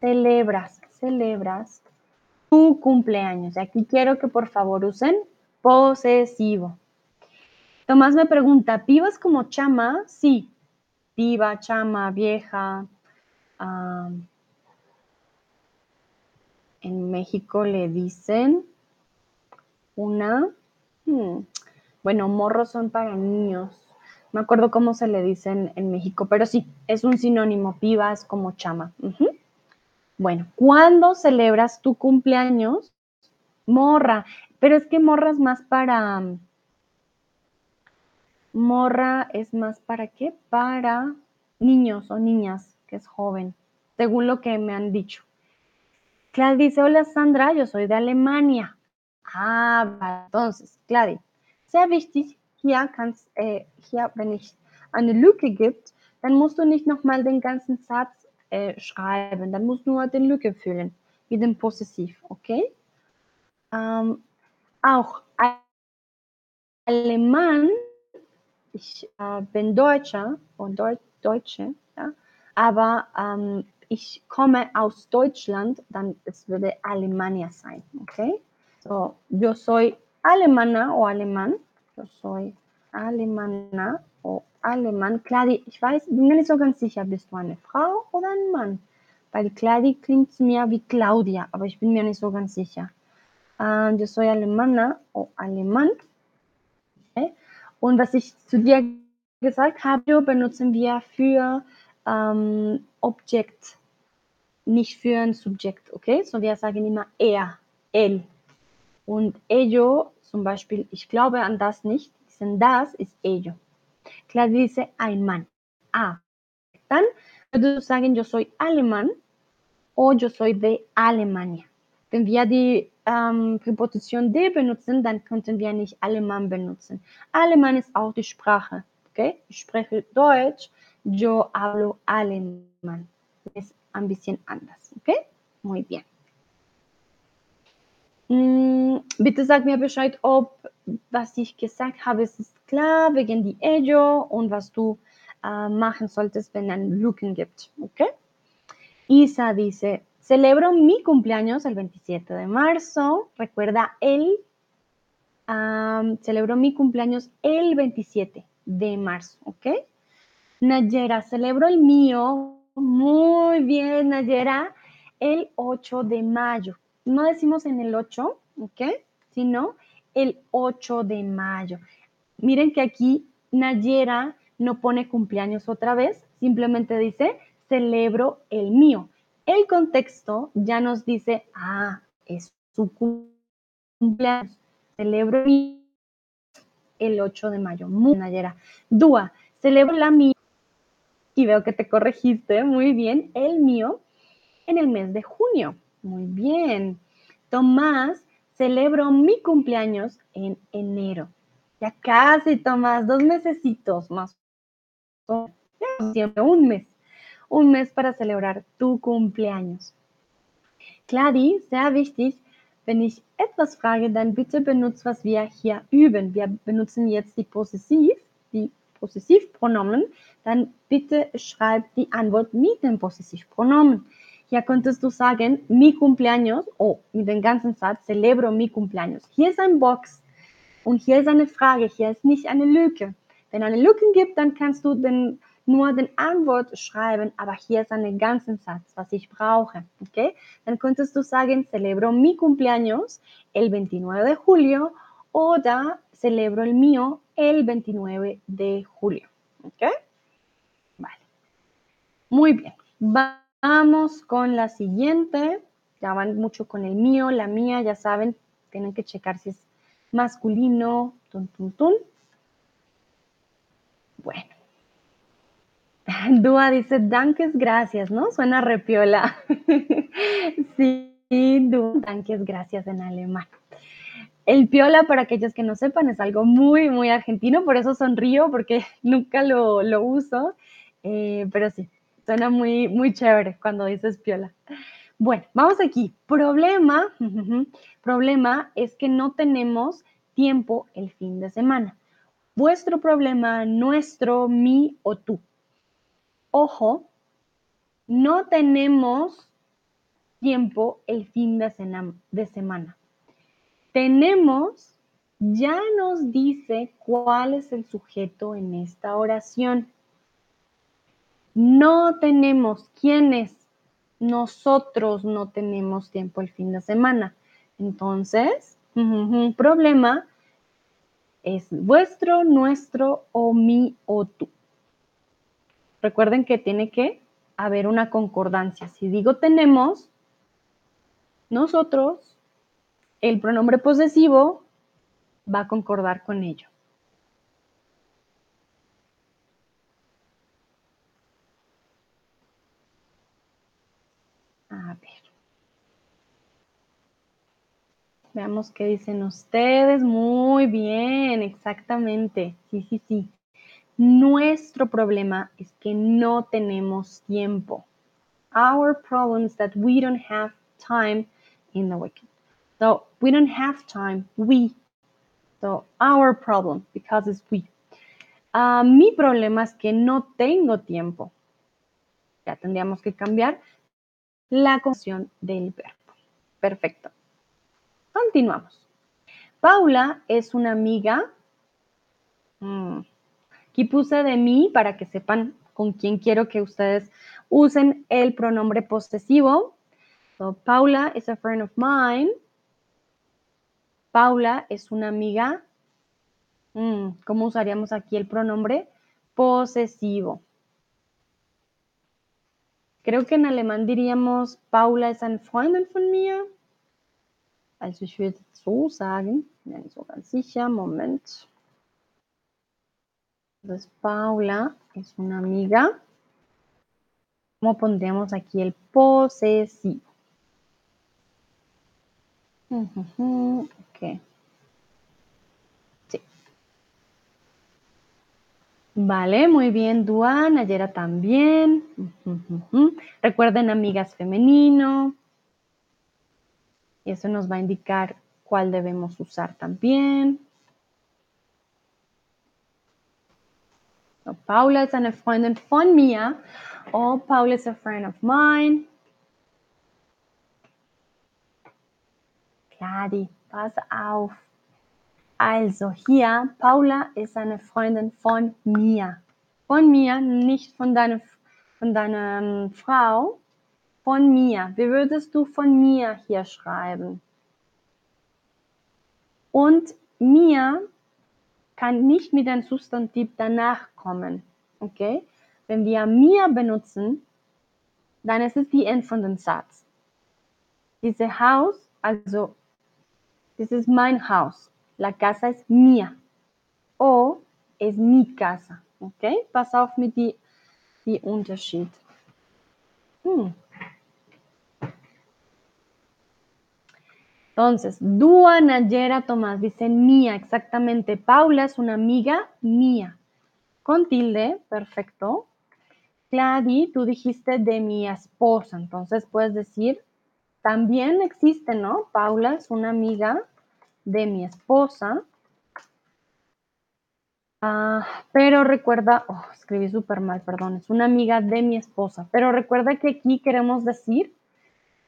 Celebras, celebras tu cumpleaños. Aquí quiero que por favor usen posesivo. Tomás me pregunta, ¿vivas como chama? Sí, viva, chama, vieja. en México le dicen una, hmm, bueno, morros son para niños. Me acuerdo cómo se le dicen en México, pero sí, es un sinónimo, vivas como chama. Bueno, ¿cuándo celebras tu cumpleaños? Morra, pero es que morra es más para... Morra es más para qué? Para niños o niñas, que es joven, según lo que me han dicho. Claudia dice, hola Sandra, yo soy de Alemania. Ah, entonces, Claudia, sehr wichtig, hier kannst, äh, hier, wenn ich eine Lücke gibt, dann musst du nicht nochmal den ganzen Satz äh, schreiben. Dann musst du nur den Lücke füllen mit dem Possessiv, okay? Ähm, auch Alemán, ich äh, bin Deutscher und Deu Deutsche, ja, aber ähm, ich komme aus Deutschland, dann es würde Alemania sein, okay? So, yo soy alemana o alemán, yo soy alemana o alemán. Cladi, ich weiß, bin mir nicht so ganz sicher, bist du eine Frau oder ein Mann? Weil Cladi klingt mir wie Claudia, aber ich bin mir nicht so ganz sicher. Äh, yo soy alemana o alemán. Okay. Und was ich zu dir gesagt habe, benutzen wir für ähm, Objekt, nicht für ein Subjekt, okay? So wir sagen immer er, él. Und ello, zum Beispiel, ich glaube an das nicht, dicen das ist ello. Claudia dice ein Mann. Ah, dann würdest du sagen, yo soy alemán o yo soy de Alemania. Wenn wir die ähm, Präposition de benutzen, dann könnten wir nicht Alemán benutzen. Alemán ist auch die Sprache. Okay? Ich spreche Deutsch, yo hablo alemán. Es ein bisschen anders. Okay? Muy bien. Mm, bitte sag mir Bescheid, ob was ich gesagt habe, es ist klar wegen die ello und was du äh, machen solltest, wenn ein Lücken gibt. Okay? Isa dice, celebro mi cumpleaños el 27 de marzo. Recuerda, el um, celebro mi cumpleaños el 27 de marzo. ¿Ok? Nayera, celebro el mío. Muy bien, Nayera. El 8 de mayo. No decimos en el 8, ¿ok? Sino el 8 de mayo. Miren que aquí Nayera no pone cumpleaños otra vez, simplemente dice celebro el mío. El contexto ya nos dice, ah, es su cumpleaños, celebro el 8 de mayo. Muy Nayera. Dúa, celebro la mía. Y veo que te corregiste muy bien, el mío, en el mes de junio. Muy bien. Tomás, celebro mi cumpleaños en enero. Ya casi, Tomás, dos mesecitos más. Siempre un mes. Un mes para celebrar tu cumpleaños. Cladi, sehr wichtig, wenn ich etwas frage, dann bitte benutzt, was wir hier üben. Wir benutzen jetzt die Possessiv, die Possessivpronomen. Dann bitte schreibt die Antwort mit dem Possessivpronomen. Hier könntest du sagen, mi cumpleaños o mit dem ganzen Satz, celebro mi cumpleaños. Hier ist ein Box und hier ist eine Frage, hier ist nicht eine Lücke. Wenn eine Lücke gibt, dann kannst du den nur den Antwort schreiben, aber hier ist ein ganzen Satz, was ich brauche. Okay? Dann könntest du sagen, celebro mi cumpleaños el 29 de julio oder celebro el mío el 29 de julio. ¿Ok? Vale. Muy bien. Vamos con la siguiente. Ya van mucho con el mío, la mía, ya saben, tienen que checar si es masculino, tun, tun, tun. Bueno. Dúa dice, danques, gracias, ¿no? Suena repiola. sí, Dúa, danques, gracias en alemán. El piola, para aquellos que no sepan, es algo muy, muy argentino, por eso sonrío, porque nunca lo, lo uso, eh, pero sí, suena muy, muy chévere cuando dices piola. Bueno, vamos aquí. Problema, problema es que no tenemos tiempo el fin de semana. Vuestro problema, nuestro, mi o tú. Ojo, no tenemos tiempo el fin de, de semana. Tenemos ya nos dice cuál es el sujeto en esta oración. No tenemos quién es. Nosotros no tenemos tiempo el fin de semana. Entonces, problema es vuestro, nuestro o mi o tú. Recuerden que tiene que haber una concordancia. Si digo tenemos, nosotros, el pronombre posesivo va a concordar con ello. A ver. Veamos qué dicen ustedes. Muy bien, exactamente. Sí, sí, sí. Nuestro problema es que no tenemos tiempo. Our problem is that we don't have time in the weekend. So we don't have time. We. So our problem, because it's we. Uh, mi problema es que no tengo tiempo. Ya tendríamos que cambiar la conjunción del verbo. Perfecto. Continuamos. Paula es una amiga. Mm, aquí puse de mí para que sepan con quién quiero que ustedes usen el pronombre posesivo. So, Paula is a friend of mine. Paula es una amiga. Mm, ¿Cómo usaríamos aquí el pronombre? Posesivo. Creo que en alemán diríamos, Paula ist eine Freundin von mir. Also ich würde so sagen, nicht so ganz sicher, Moment. Entonces, Paula es una amiga. ¿Cómo pondríamos aquí el posesivo? Ok. Sí. Vale, muy bien, Duan. Ayera también. Recuerden, amigas femenino. Eso nos va a indicar cuál debemos usar también. Paula es una Freundin von mir. O Paula is a friend of mine. Cladi, pass auf. Also hier, Paula ist eine Freundin von mir. Von mir, nicht von deiner, von deiner ähm, Frau. Von mir. Wie würdest du von mir hier schreiben? Und mir kann nicht mit einem Substantiv danach kommen. Okay? Wenn wir mir benutzen, dann ist es die End von dem Satz. Diese Haus, also This is mein Haus. La casa es mía. O es mi casa. ¿Ok? Pass auf mit die, die Unterschied. Hmm. Entonces, Dua, Nayera, Tomás dicen mía, exactamente. Paula es una amiga mía. Con tilde, perfecto. Clady, tú dijiste de mi esposa, entonces puedes decir, también existe, ¿no? Paula es una amiga de mi esposa. Ah, pero recuerda, oh, escribí súper mal, perdón, es una amiga de mi esposa. Pero recuerda que aquí queremos decir,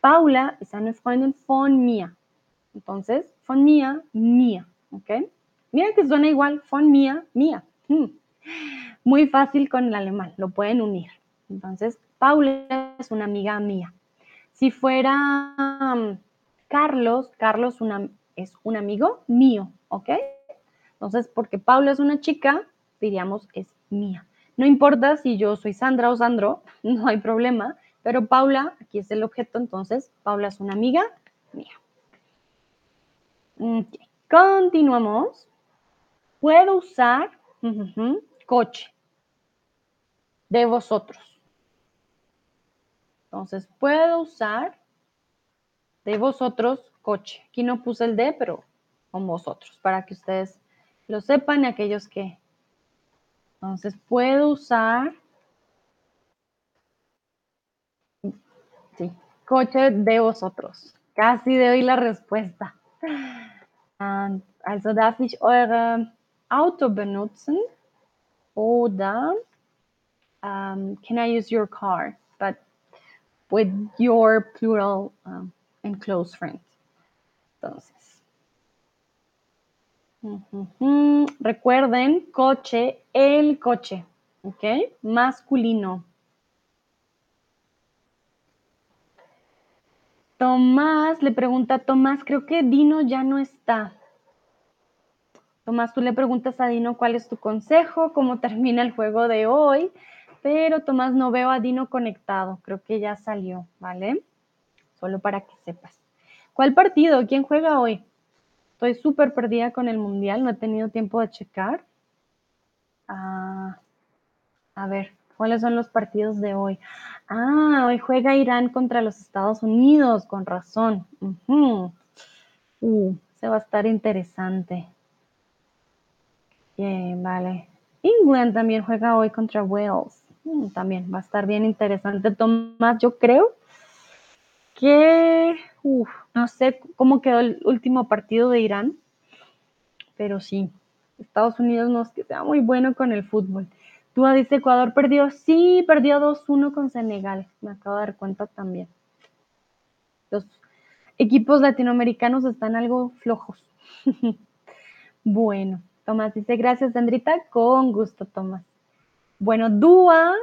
Paula es eine Freundin von mir. Entonces, von mía, mía, ¿ok? Mira que suena igual, von mía, mía. Hmm. muy fácil con el alemán, lo pueden unir. Entonces, Paula es una amiga mía. Si fuera um, Carlos, Carlos es un amigo mío, ¿ok? Entonces, porque Paula es una chica, diríamos es mía. No importa si yo soy Sandra o Sandro, no hay problema, pero Paula, aquí es el objeto, entonces Paula es una amiga mía. Continuamos. Puedo usar coche de vosotros. Entonces, puedo usar de vosotros coche. Aquí no puse el de, pero con vosotros, para que ustedes lo sepan y aquellos que... Entonces, puedo usar... Sí, coche de vosotros. Casi de hoy la respuesta. Also darf ich eure Auto benutzen oder um, can I use your car? But with your plural um, and close friends. Entonces, recuerden, coche, el coche, ¿ok? Masculino. Tomás le pregunta a Tomás, creo que Dino ya no está. Tomás, tú le preguntas a Dino cuál es tu consejo, cómo termina el juego de hoy, pero Tomás no veo a Dino conectado, creo que ya salió, ¿vale? Solo para que sepas. ¿Cuál partido? ¿Quién juega hoy? Estoy súper perdida con el mundial, no he tenido tiempo de checar. Ah, a ver, ¿cuáles son los partidos de hoy? Ah, hoy juega Irán contra los Estados Unidos, con razón. Uh, se va a estar interesante. Bien, vale. England también juega hoy contra Wales. Mm, también va a estar bien interesante. Tomás, yo creo que, no sé cómo quedó el último partido de Irán, pero sí, Estados Unidos no es que sea muy bueno con el fútbol. Tú dice Ecuador perdió, sí, perdió 2-1 con Senegal, me acabo de dar cuenta también. Los equipos latinoamericanos están algo flojos. bueno, Tomás dice, gracias, Sandrita. Con gusto, Tomás. Bueno, Dua,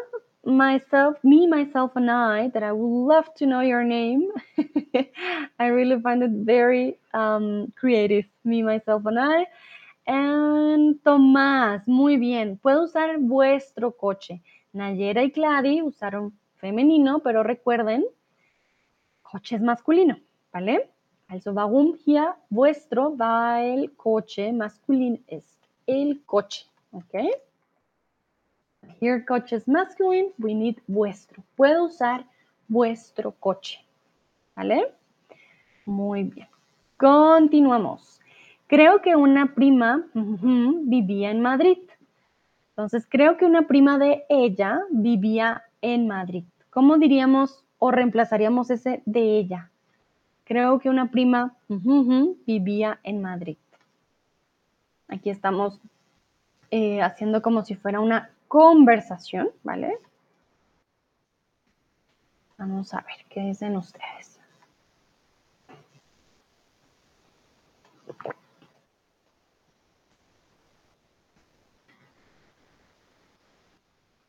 myself, me, myself, and I, that I would love to know your name. I really find it very um, creative, me, myself, and I. And Tomás, muy bien. Puedo usar vuestro coche. Nayera y Clary usaron femenino, pero recuerden, coche es masculino, ¿vale? Also warum hier vuestro, weil coche masculino es el coche, ¿ok? Here coche es masculine, we need vuestro. Puedo usar vuestro coche, ¿vale? Muy bien. Continuamos. Creo que una prima vivía en Madrid. Entonces, creo que una prima de ella vivía en Madrid. ¿Cómo diríamos o reemplazaríamos ese de ella? Creo que una prima vivía en Madrid. Aquí estamos eh, haciendo como si fuera una conversación, ¿vale? Vamos a ver qué dicen ustedes.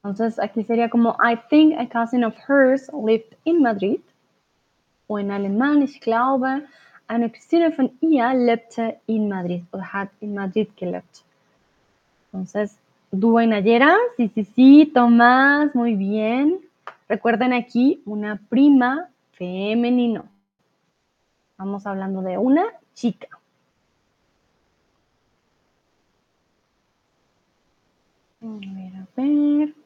Entonces aquí sería como I think a cousin of hers lived in Madrid. O en alemán, ich glaube, eine Cousine von ihr lebte in Madrid oder hat in Madrid gelebt. Entonces, dúo y Nayera, sí, sí, sí, Tomás, muy bien. Recuerden aquí una prima femenino. Estamos hablando de una chica. A ver, a ver.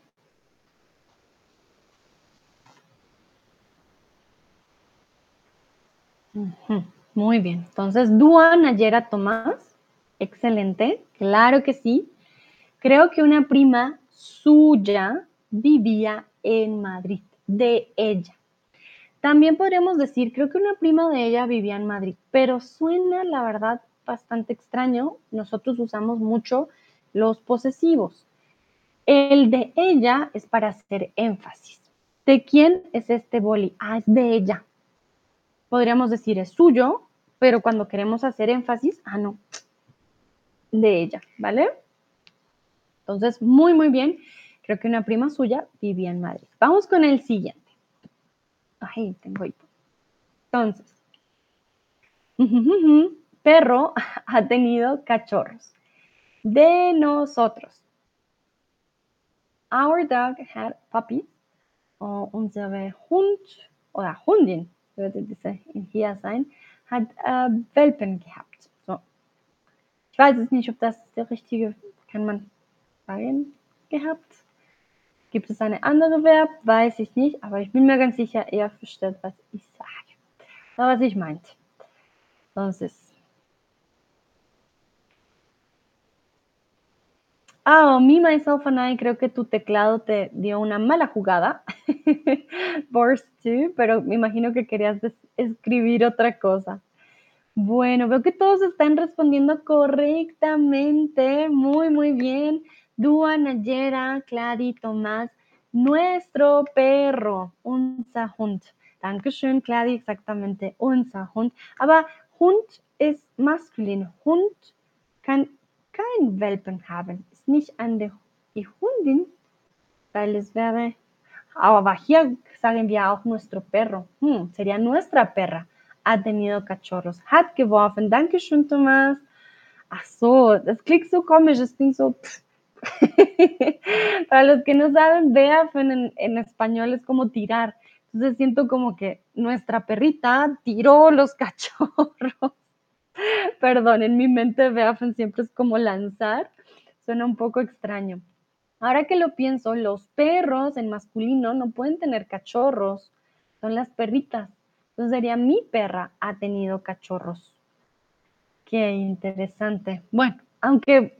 Muy bien. Entonces, Dúa Nayera Tomás. Excelente. Claro que sí. Creo que una prima suya vivía en Madrid, de ella. También podríamos decir, creo que una prima de ella vivía en Madrid, pero suena, la verdad, bastante extraño. Nosotros usamos mucho los posesivos. El de ella es para hacer énfasis. ¿De quién es este boli? Ah, es de ella podríamos decir es suyo, pero cuando queremos hacer énfasis, ah, no, de ella, ¿vale? Entonces, muy, muy bien. Creo que una prima suya vivía en Madrid. Vamos con el siguiente. Ay, tengo hipo. Entonces, perro ha tenido cachorros. De nosotros. Our dog had puppies. O unsere Hund oder Hundin, würde diese hier sein, hat äh, Welpen gehabt. So. Ich weiß es nicht, ob das der richtige, kann man sagen, gehabt. Gibt es eine andere Verb? Weiß ich nicht, aber ich bin mir ganz sicher, er versteht, was ich sage. Was ich meinte. Entonces. Ah, oh, me, myself and I, creo que tu teclado te dio una mala jugada. Burst 2, pero me imagino que querías escribir otra cosa. Bueno, veo que todos están respondiendo correctamente. Muy, muy bien. Dua, Nayera, Clady, Tomás. Nuestro perro, unser Hund. Dankeschön, Clady, exactamente, unser Hund. Aber Hund ist maskulin. Hund kann kein Welpen haben. Ist nicht an der die Hundin, weil es wäre. Aber hier sagen wir auch nuestro perro. Hm, sería nuestra perra. Ha tenido cachorros. Hat geworfen. Dankeschön, Thomas. Ach so, das klingt so komisch. Das klingt so. Para los que no saben, werfen en, en español es como tirar. Entonces siento como que nuestra perrita tiró los cachorros. Perdón, en mi mente werfen siempre es como lanzar. Suena un poco extraño. Ahora que lo pienso, los perros en masculino no pueden tener cachorros, son las perritas. Entonces sería mi perra ha tenido cachorros. Qué interesante. Bueno, aunque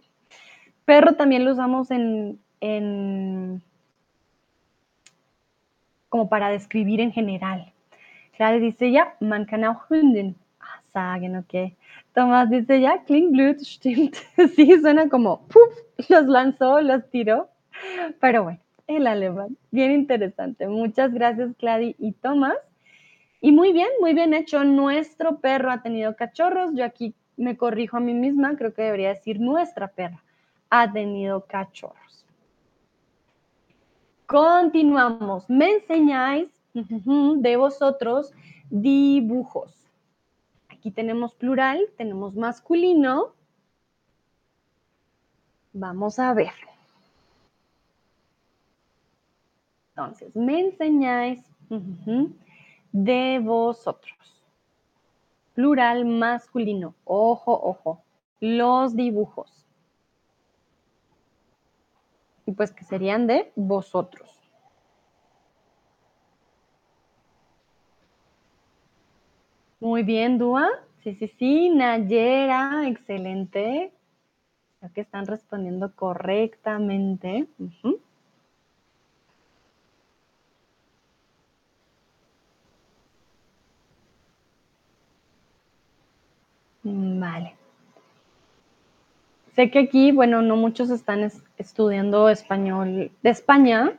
perro también lo usamos en, como para describir en general. Claro, dice ya, man kann auch Hündin sagen. Tomás dice ya, klingt blöd, sí, suena como. Los lanzó, los tiró. Pero bueno, el alemán, bien interesante. Muchas gracias, Clady y Tomás. Y muy bien, muy bien hecho. Nuestro perro ha tenido cachorros. Yo aquí me corrijo a mí misma, creo que debería decir nuestra perra ha tenido cachorros. Continuamos. Me enseñáis de vosotros dibujos. Aquí tenemos plural, tenemos masculino. Vamos a ver. Entonces, me enseñáis de vosotros. Plural masculino. Ojo, ojo. Los dibujos. Y pues que serían de vosotros. Muy bien, Dua. Sí, sí, sí. Nayera, excelente. Creo que están respondiendo correctamente. Vale. Sé que aquí, bueno, no muchos están estudiando español de España.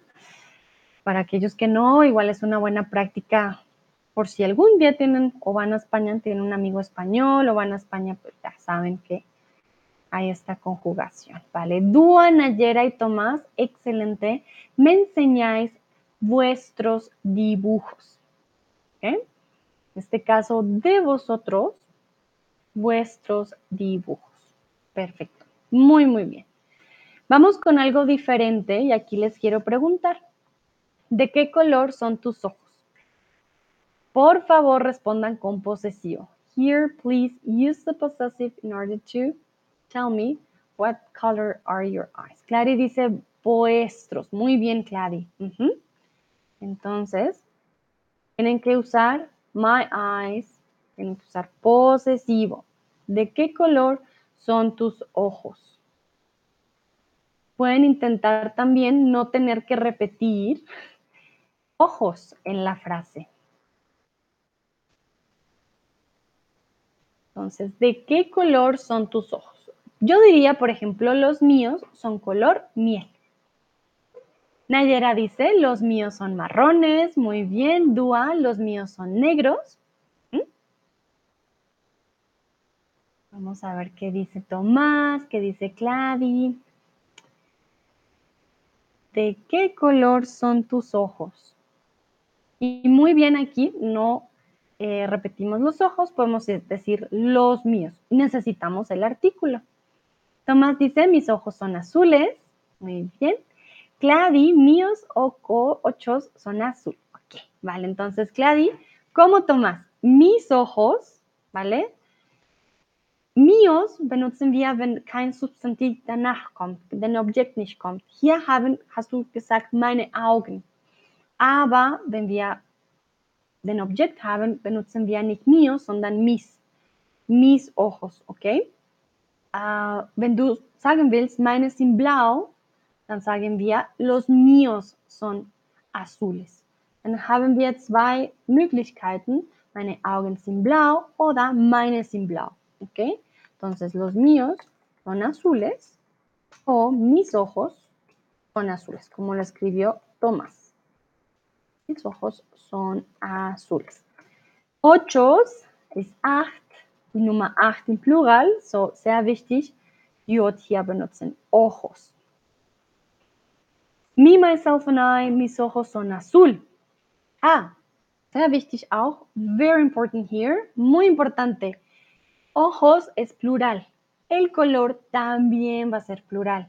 Para aquellos que no, igual es una buena práctica por si algún día tienen o van a España, tienen un amigo español o van a España, pues ya saben que hay esta conjugación, ¿vale? Dúa, Nayera y Tomás, excelente. Me enseñáis vuestros dibujos. En este caso, de vosotros, vuestros dibujos. Perfecto. Muy, muy bien. Vamos con algo diferente y aquí les quiero preguntar, ¿de qué color son tus ojos? Por favor, respondan con posesivo. Here, please use the possessive in order to tell me what color are your eyes. Clary dice vuestros. Muy bien, Clary. Entonces, tienen que usar my eyes, tienen que usar posesivo. ¿De qué color son tus ojos? Pueden intentar también no tener que repetir ojos en la frase. Entonces, ¿de qué color son tus ojos? Yo diría, por ejemplo, los míos son color miel. Nayera dice, los míos son marrones, muy bien. Dua, los míos son negros. ¿Mm? Vamos a ver qué dice Tomás, qué dice Clady. ¿de qué color son tus ojos? Y muy bien aquí, no eh, repetimos los ojos, podemos decir los míos. Necesitamos el artículo. Tomás dice, mis ojos son azules. Muy bien. Clady, míos ojos son azul. Ok, vale. Entonces, Clady, ¿cómo Tomás? Mis ojos, ¿vale? Míos benutzen wir, wenn kein Substantiv danach kommt, wenn Objekt nicht kommt. Hier haben, hast du gesagt, meine Augen. Aber wenn wir den Objekt haben, benutzen wir nicht míos, sondern mis. Mis ojos, ¿ok? Uh, wenn du sagen willst, meine sind blau, dann sagen wir, los míos son azules. Dann haben wir zwei Möglichkeiten. Meine Augen sind blau oder meine sind blau. ¿Ok? Entonces, los míos son azules o mis ojos son azules, como lo escribió Tomás. Mis ojos son azules. Ochos ist acht, die Nummer acht im Plural, so sehr wichtig, J hier benutzen, ojos. Me, myself and I, mis ojos son azul. Ah, sehr wichtig auch, very important here, muy importante. Ojos es plural. El color también va a ser plural.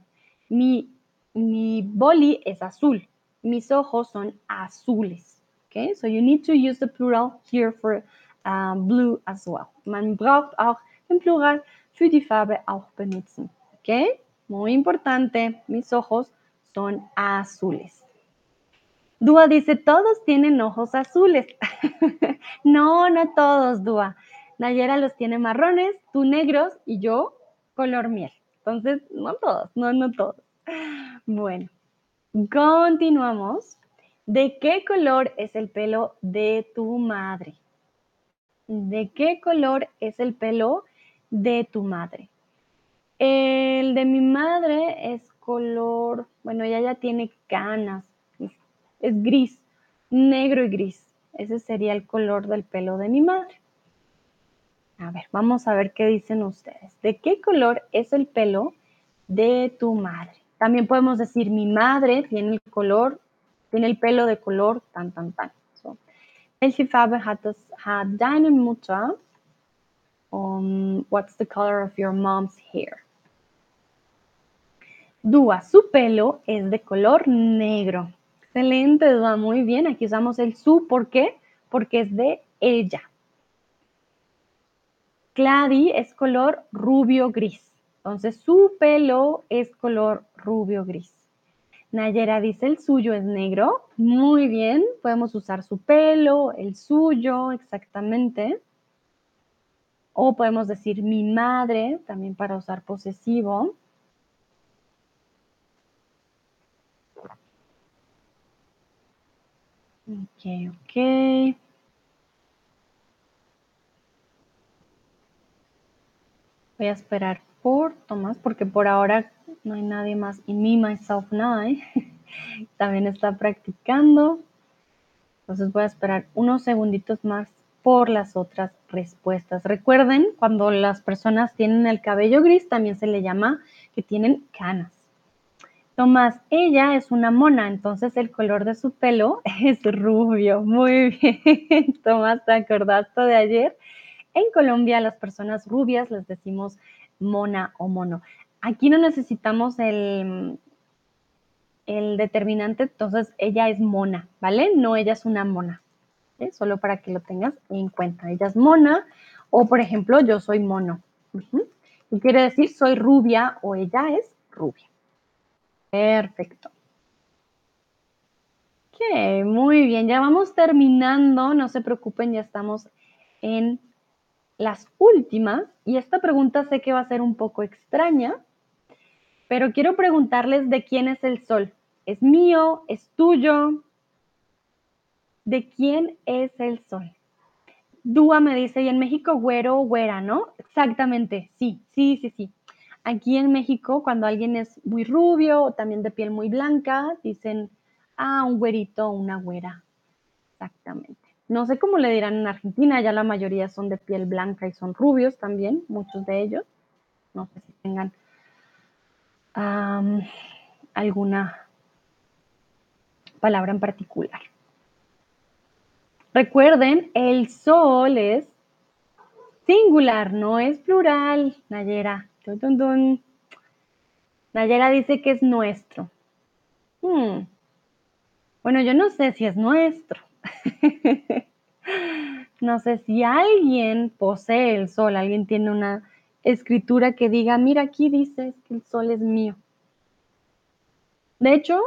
Mi, mi boli es azul. Mis ojos son azules. Okay, so you need to use the plural here for um, blue as well. Man braucht auch den Plural für die Farbe auch benutzen. Okay, muy importante. Mis ojos son azules. Dúa dice, todos tienen ojos azules. no, no todos, Dúa. Nayera los tiene marrones, tú negros y yo color miel. Entonces, no todos, no, no todos. Bueno, continuamos. ¿De qué color es el pelo de tu madre? ¿De qué color es el pelo de tu madre? El de mi madre es color, bueno, ella ya tiene canas, es, gris, negro y gris. Ese sería el color del pelo de mi madre. A ver, vamos a ver qué dicen ustedes. ¿De qué color es el pelo de tu madre? También podemos decir, mi madre tiene el color, tiene el pelo de color tan, tan, tan. So, welche Farbe hat, das, what's the color of your mom's hair? Dúa, su pelo es de color negro. Excelente, Dúa, muy bien. Aquí usamos el su, ¿por qué? Porque es de ella. Clady es color rubio gris. Entonces su pelo es color rubio gris. Nayera dice el suyo es negro. Muy bien, podemos usar su pelo, el suyo, exactamente. O podemos decir mi madre, también para usar posesivo. Ok, ok. Voy a esperar por Tomás porque por ahora no hay nadie más. Y me, myself, I. También está practicando. Entonces voy a esperar unos segunditos más por las otras respuestas. Recuerden, cuando las personas tienen el cabello gris, también se le llama que tienen canas. Tomás, ella es una mona, entonces el color de su pelo es rubio. Muy bien, Tomás, ¿te acordaste de ayer? En Colombia, las personas rubias les decimos mona o mono. Aquí no necesitamos el, el determinante, entonces ella es mona, ¿vale? No, ella es una mona. Solo para que lo tengas en cuenta. Ella es mona o, por ejemplo, yo soy mono. ¿Qué quiere decir? Soy rubia o ella es rubia. Perfecto. Ok, muy bien, ya vamos terminando, no se preocupen, ya estamos en las últimas. Y esta pregunta sé que va a ser un poco extraña, pero quiero preguntarles de quién es el sol. ¿Es mío? ¿Es tuyo? ¿De quién es el sol? Dúa me dice, y en México güero o güera, ¿no? Exactamente, sí, sí, sí, sí. Aquí en México, cuando alguien es muy rubio o también de piel muy blanca, dicen, ah, un güerito o una güera. Exactamente. No sé cómo le dirán en Argentina, ya la mayoría son de piel blanca y son rubios también, muchos de ellos. No sé si tengan alguna palabra en particular. Recuerden, el sol es singular, no es plural, Nayera. Nayera dice que es nuestro. Hmm. Bueno, yo no sé si es nuestro. no sé si alguien posee el sol, alguien tiene una escritura que diga, mira, aquí dice que el sol es mío. De hecho,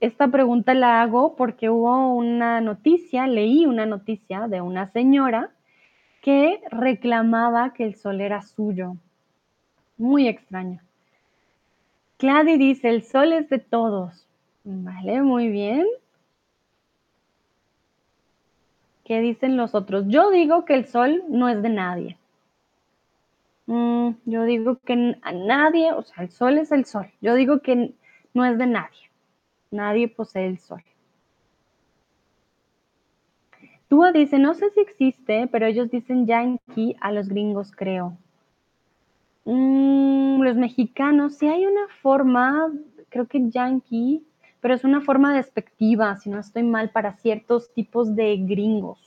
esta pregunta la hago porque hubo una noticia, leí una noticia de una señora que reclamaba que el sol era suyo. Muy extraño. Clady dice, el sol es de todos. Vale, muy bien. ¿Qué dicen los otros? Yo digo que el sol no es de nadie. Mm, yo digo que a nadie, o sea, el sol es el sol. Yo digo que no es de nadie. Nadie posee el sol. Tua dice, no sé si existe, pero ellos dicen yankee a los gringos, creo. Mm, los mexicanos, sí hay una forma, creo que yankee, pero es una forma despectiva, si no estoy mal, para ciertos tipos de gringos.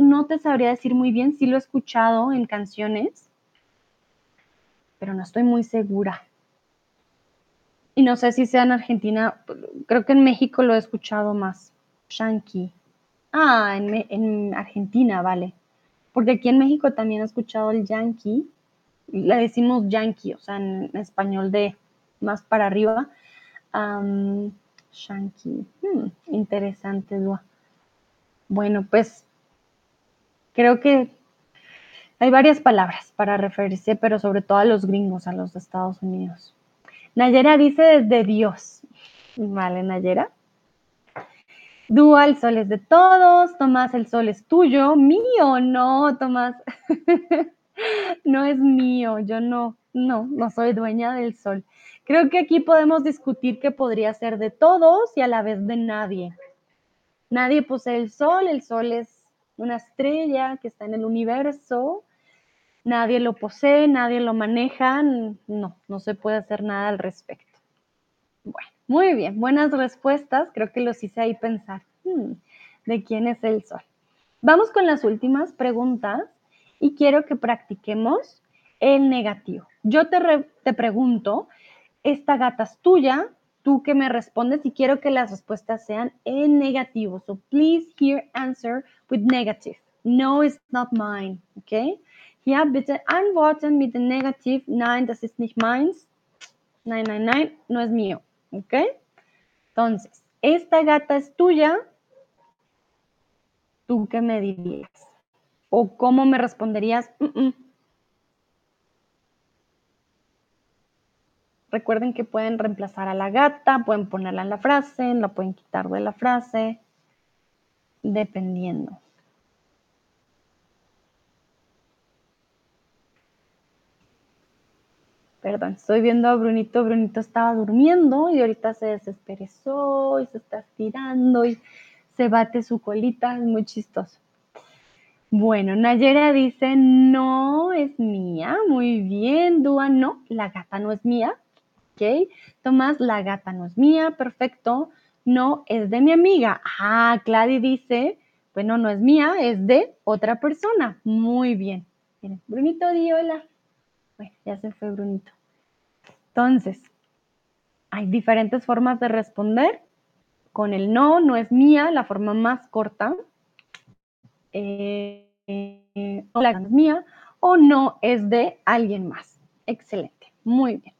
No te sabría decir muy bien, sí lo he escuchado en canciones, pero no estoy muy segura. Y no sé si sea en Argentina, creo que en México lo he escuchado más. Yankee. Ah, en, Argentina, vale. Porque aquí en México también he escuchado el yankee. Le decimos yankee, o sea, en, español de más para arriba. Yankee. Hmm, interesante, Dua. Bueno, pues creo que hay varias palabras para referirse, pero sobre todo a los gringos, a los de Estados Unidos. Nayera dice desde Dios. Vale, Nayera. Dúa, el sol es de todos. Tomás, el sol es tuyo. Mío, no, Tomás. no es mío. Yo no, no, no soy dueña del sol. Creo que aquí podemos discutir que podría ser de todos y a la vez de nadie. Nadie posee el sol. El sol es una estrella que está en el universo. Nadie lo posee, nadie lo maneja. No, no se puede hacer nada al respecto. Bueno, muy bien, buenas respuestas. Creo que los hice ahí pensar hmm, de quién es el sol. Vamos con las últimas preguntas y quiero que practiquemos el negativo. Yo te, te pregunto, ¿esta gata es tuya? Tú que me respondes y quiero que las respuestas sean en negativo. So please here answer with negative. No, it's not mine. Okay? Ja, bitte antworten mit dem Negativ. Nein, das ist nicht meins. Nein, nein, nein, no es mío. ¿Ok? Entonces, esta gata es tuya. ¿Tú qué me dirías? ¿O cómo me responderías? Recuerden que pueden reemplazar a la gata, pueden ponerla en la frase, la pueden quitar de la frase, dependiendo. Perdón, estoy viendo a Brunito. Brunito estaba durmiendo y ahorita se desesperezó y se está estirando y se bate su colita. Es muy chistoso. Bueno, Nayera dice, no es mía. Muy bien, Dúa, no, la gata no es mía. Ok. Tomás, la gata no es mía. Perfecto. No, es de mi amiga. Ah, Clady dice, bueno, no es mía, es de otra persona. Muy bien. Miren, Brunito, di hola. Ya se fue Brunito. Entonces, hay diferentes formas de responder. Con el no, no es mía, la forma más corta. Eh, o la no es mía, o no es de alguien más. Excelente, muy bien.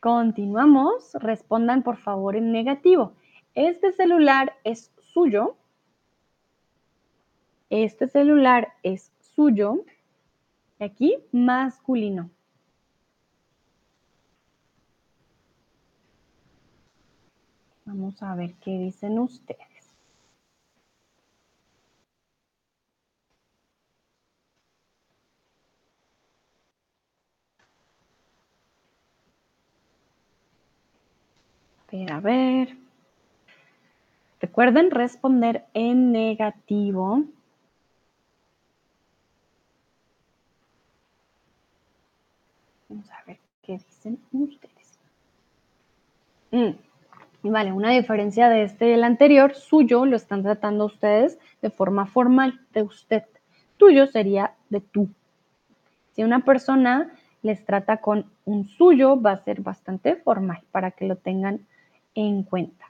Continuamos. Respondan por favor en negativo. Este celular es suyo. Este celular es suyo. Aquí, masculino. Vamos a ver qué dicen ustedes. A a ver. Recuerden responder en negativo. Vamos a ver qué dicen ustedes. Mm. Vale, una diferencia de este y el anterior, suyo lo están tratando ustedes de forma formal, de usted. Tuyo sería de tú. Si una persona les trata con un suyo, va a ser bastante formal para que lo tengan en cuenta.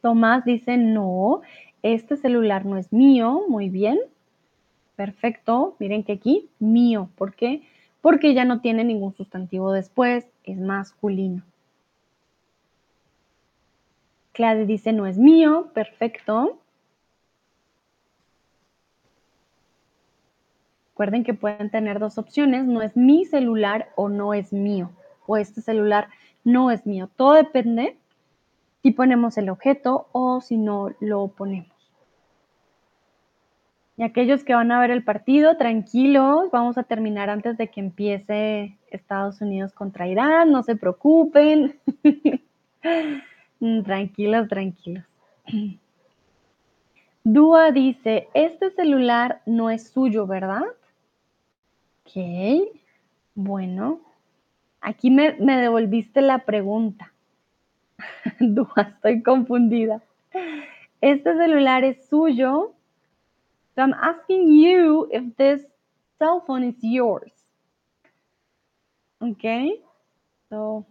Tomás dice, no, este celular no es mío. Muy bien. Perfecto. Miren que aquí, mío. ¿Por qué? Porque ya no tiene ningún sustantivo después, es masculino. Claudia dice, no es mío. Perfecto. Recuerden que pueden tener dos opciones, no es mi celular o no es mío, o este celular no es mío. Todo depende si ponemos el objeto o si no lo ponemos. Y aquellos que van a ver el partido, tranquilos, vamos a terminar antes de que empiece Estados Unidos contra Irán, no se preocupen. tranquilos, tranquilos. Dúa dice, este celular no es suyo, ¿verdad? Ok, bueno, aquí me, me devolviste la pregunta. Dúa, estoy confundida. Este celular es suyo. So I'm asking you if this cell phone is yours. Okay? So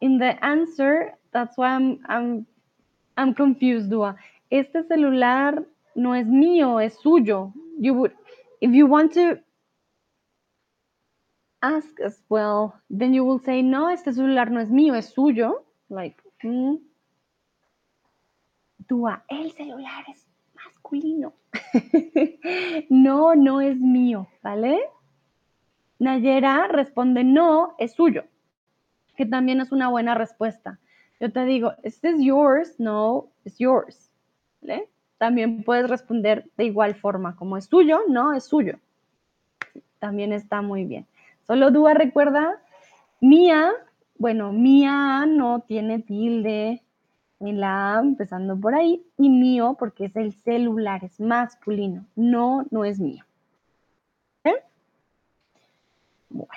in the answer, that's why I'm I'm I'm confused, Dua. Este celular no es mío, es suyo. You would if you want to ask as well, then you will say, no, este celular no es mío, es suyo. Like, mm. Dua, el celular es masculino. no, no es mío, ¿vale? Nayera responde, no, es suyo, que también es una buena respuesta. Yo te digo, ¿es is yours? No, es yours. También puedes responder de igual forma, como es suyo, no, es suyo. También está muy bien. Solo Dúa recuerda, mía, bueno, mía no tiene tilde en la A, empezando por ahí, y mío porque es el celular, es masculino. No, no es mío. ¿Eh? Bueno,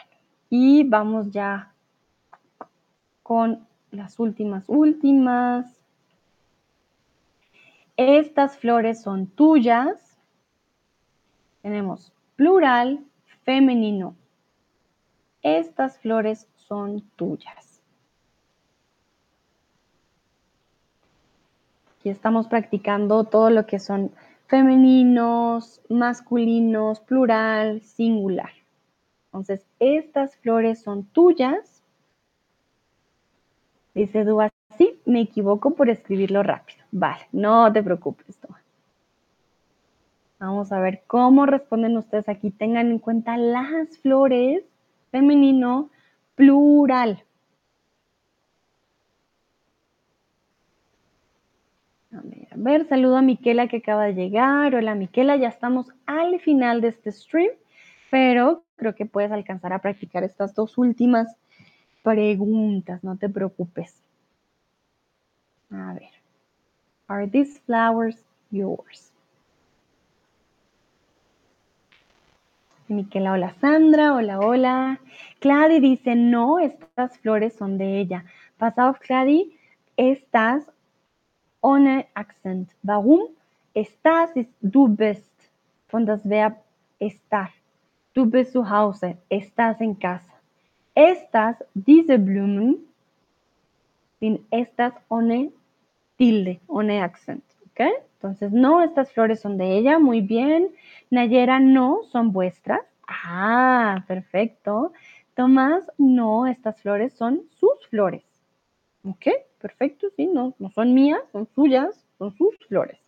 y vamos ya con las últimas, últimas. Estas flores son tuyas. Tenemos plural, femenino, estas flores son tuyas. Aquí estamos practicando todo lo que son femeninos, masculinos, plural, singular. Entonces, estas flores son tuyas. Dice Dúa, sí, me equivoco por escribirlo rápido. Vale, no te preocupes, Dúa. Vamos a ver cómo responden ustedes aquí. Tengan en cuenta las flores femenino plural. A ver, saludo a Miquela que acaba de llegar. Hola Miquela, ya estamos al final de este stream, pero creo que puedes alcanzar a practicar estas dos últimas preguntas, no te preocupes. A ver, are these flowers yours? Miquela, hola Sandra, hola, hola. Clady dice, no, estas flores son de ella. Pasado Clady, estas ohne Accent. Warum? Estás ist du bist von das Verb estar. Du bist zu Hause, estás en casa. Estas, diese Blumen, sin estas ohne tilde, ohne Accent. ¿Ok? Entonces, no, estas flores son de ella, muy bien. Nayera, no, son vuestras. Ah, perfecto. Tomás, no, estas flores son sus flores. ¿Ok? Perfecto, sí, no, no son mías, son suyas, son sus flores.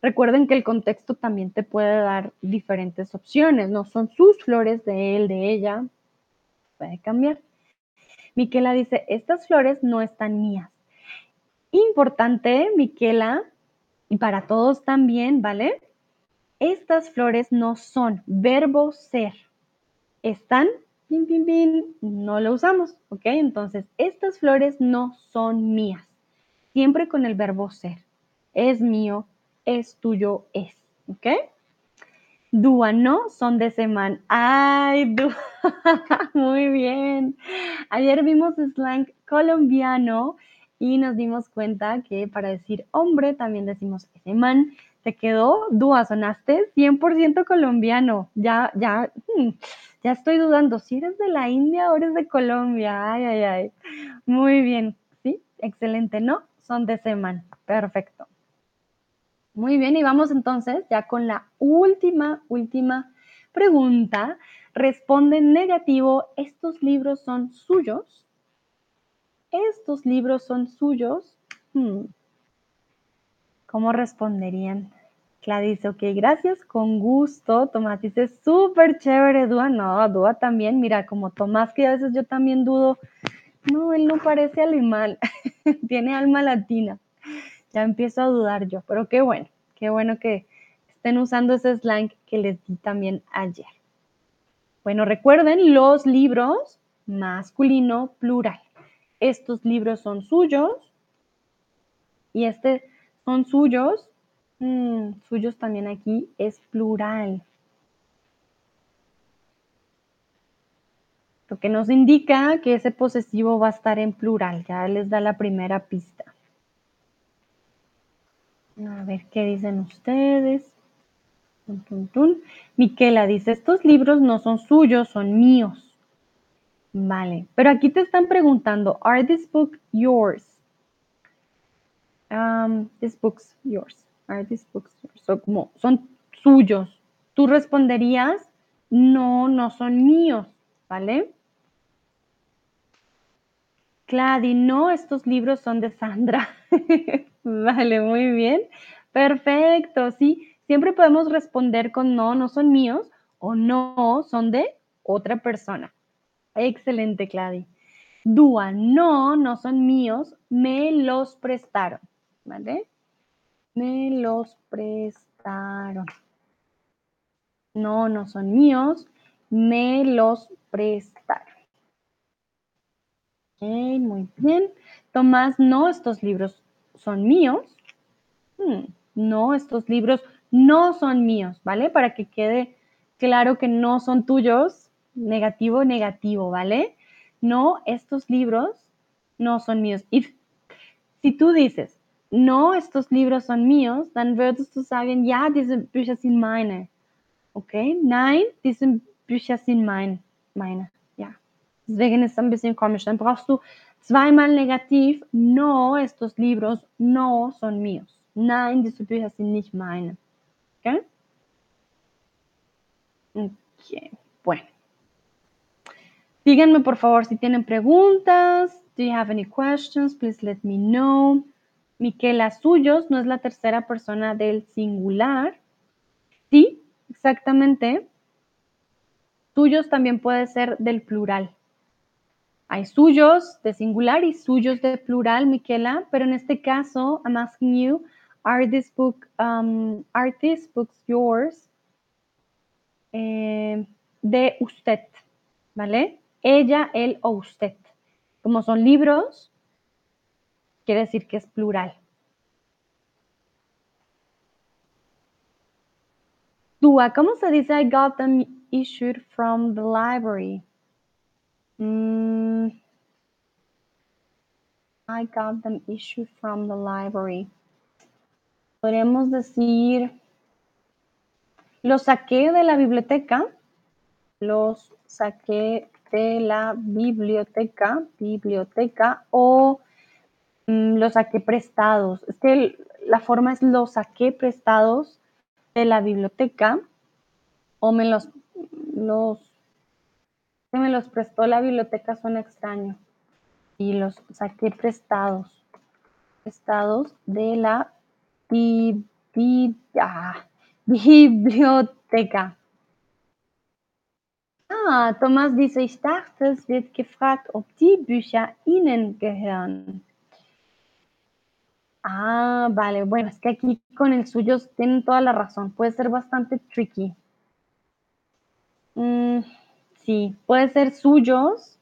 Recuerden que el contexto también te puede dar diferentes opciones, no son sus flores de él, de ella, puede cambiar. Miquela dice, estas flores no están mías. Importante, Miquela, y para todos también, ¿vale? Estas flores no son verbo ser. Están, pin, pin, pin, no lo usamos, ¿ok? Entonces, estas flores no son mías. Siempre con el verbo ser. Es mío, es tuyo, es, ¿ok? Dúa, no, son de semana. Ay, Dúa, muy bien. Ayer vimos slang colombiano y nos dimos cuenta que para decir hombre también decimos ese man. ¿Te quedó? Dúa, sonaste 100% colombiano. Ya, ya, hmm, ya estoy dudando si eres de la India o eres de Colombia. Ay, ay, ay. Muy bien. Sí, excelente. No, son de semana. Perfecto. Muy bien, y vamos entonces ya con la última, última pregunta. Responde negativo, ¿estos libros son suyos? ¿Estos libros son suyos? Hmm. ¿Cómo responderían? Cla dice, ok, gracias, con gusto. Tomás dice, súper chévere, Dúa. No, Dúa también, mira, como Tomás, que a veces yo también dudo. No, él no parece alemán, tiene alma latina ya empiezo a dudar yo, pero qué bueno, qué bueno que estén usando ese slang que les di también ayer. Bueno, recuerden los libros masculino plural. Estos libros son suyos y este son suyos. Mm, suyos también aquí es plural. Lo que nos indica que ese posesivo va a estar en plural. Ya les da la primera pista. A ver qué dicen ustedes. Miquela dice, estos libros no son suyos, son míos. Vale, pero aquí te están preguntando, ¿are these books yours? Um, these books yours. Are these books yours? Como, son suyos. Tú responderías, no, no son míos, ¿vale? Clady, no, estos libros son de Sandra. vale, muy bien. Perfecto, sí. Siempre podemos responder con no, no son míos o no, son de otra persona. Excelente, Clady. Dúa, no, no son míos, me los prestaron. ¿Vale? Me los prestaron. No, no son míos, me los prestaron muy bien. Tomás, no, estos libros son míos. Hmm, no, estos libros no son míos, ¿vale? Para que quede claro que no son tuyos, negativo, negativo, ¿vale? No, estos libros no son míos. Y si tú dices, no, estos libros son míos, dann würdest du sagen, ja, diese Bücher sind meine. Okay? Nein, diese Bücher sind mein, meine. Deswegen ist es ein bisschen komisch. Dann brauchst du zweimal negativ. No, estos libros no son míos. Nein, diese Bücher sind nicht meine. ¿Ok? Ok, bueno. Díganme por favor si tienen preguntas. Do you have any questions? Please let me know. Miquela Suyos no es la tercera persona del singular. Sí, exactamente. Suyos también puede ser del plural. Hay suyos de singular y suyos de plural, Miquela, pero en este caso, I'm asking you, are these, book, um, are these books yours? Eh, de usted, ¿vale? Ella, él o usted. Como son libros, quiere decir que es plural. Dúa, ¿cómo se dice I got them issued from the library? Mm, I got them issued from the library. Podríamos decir, los saqué de la biblioteca. Los saqué de la biblioteca, biblioteca, o mm, los saqué prestados. Es que la forma es los saqué prestados de la biblioteca o me los, los que me los prestó la biblioteca son extraños y los saqué prestados, prestados de la ah, biblioteca. Ah, Thomas dice, ich dachte, es wird gefragt, ob die Bücher Ihnen gehören. Ah, vale, bueno, es que aquí con el suyo tienen toda la razón, puede ser bastante tricky. Mm, Sí, puede ser suyos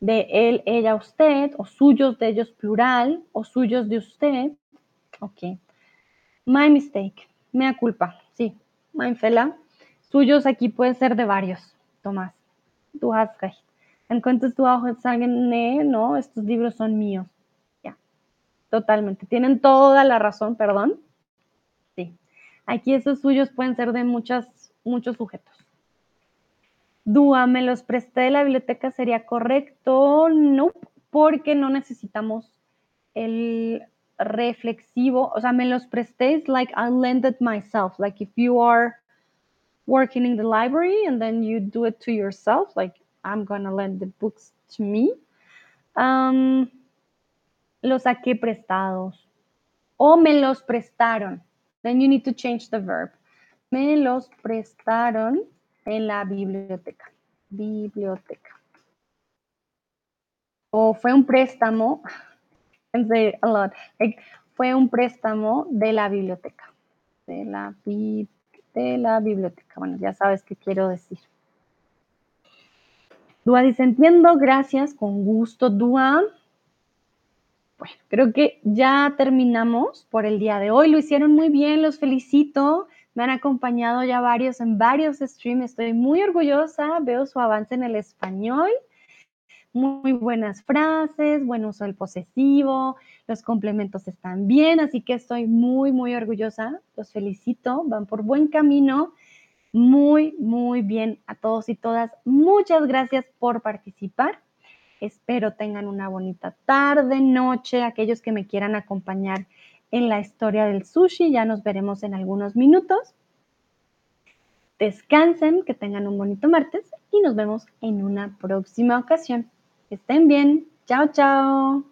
de él, ella, usted, o suyos de ellos plural, o suyos de usted. Ok. My mistake. Mea culpa. Sí, my fella. Suyos aquí puede ser de varios, Tomás. Du hast recht. Sagen, nee, no, estos libros son míos. Ya, totalmente. Tienen toda la razón, perdón. Sí. Aquí esos suyos pueden ser de muchas, muchos sujetos. Dúa, me los presté de la biblioteca, ¿sería correcto? No, porque no necesitamos el reflexivo, o sea, me los presté, it's like I lended myself, like if you are working in the library and then you do it to yourself, like I'm gonna lend the books to me. Um, los saqué prestados o me los prestaron. Then you need to change the verb. Me los prestaron en la biblioteca. Biblioteca. O fue un préstamo. say a lot. Like, fue un préstamo de la biblioteca. De la, de la biblioteca. Bueno, ya sabes qué quiero decir. Dúa dice, entiendo, gracias, con gusto, Dúa. Bueno, creo que ya terminamos por el día de hoy. Lo hicieron muy bien, los felicito. Me han acompañado ya varios en varios streams. Estoy muy orgullosa. Veo su avance en el español. Muy buenas frases, buen uso del posesivo, los complementos están bien, así que estoy muy, muy orgullosa. Los felicito, van por buen camino. Muy, muy bien a todos y todas. Muchas gracias por participar. Espero tengan una bonita tarde, noche, aquellos que me quieran acompañar en la historia del sushi. Ya nos veremos en algunos minutos. Descansen, que tengan un bonito martes y nos vemos en una próxima ocasión. Estén bien. Chao, chao.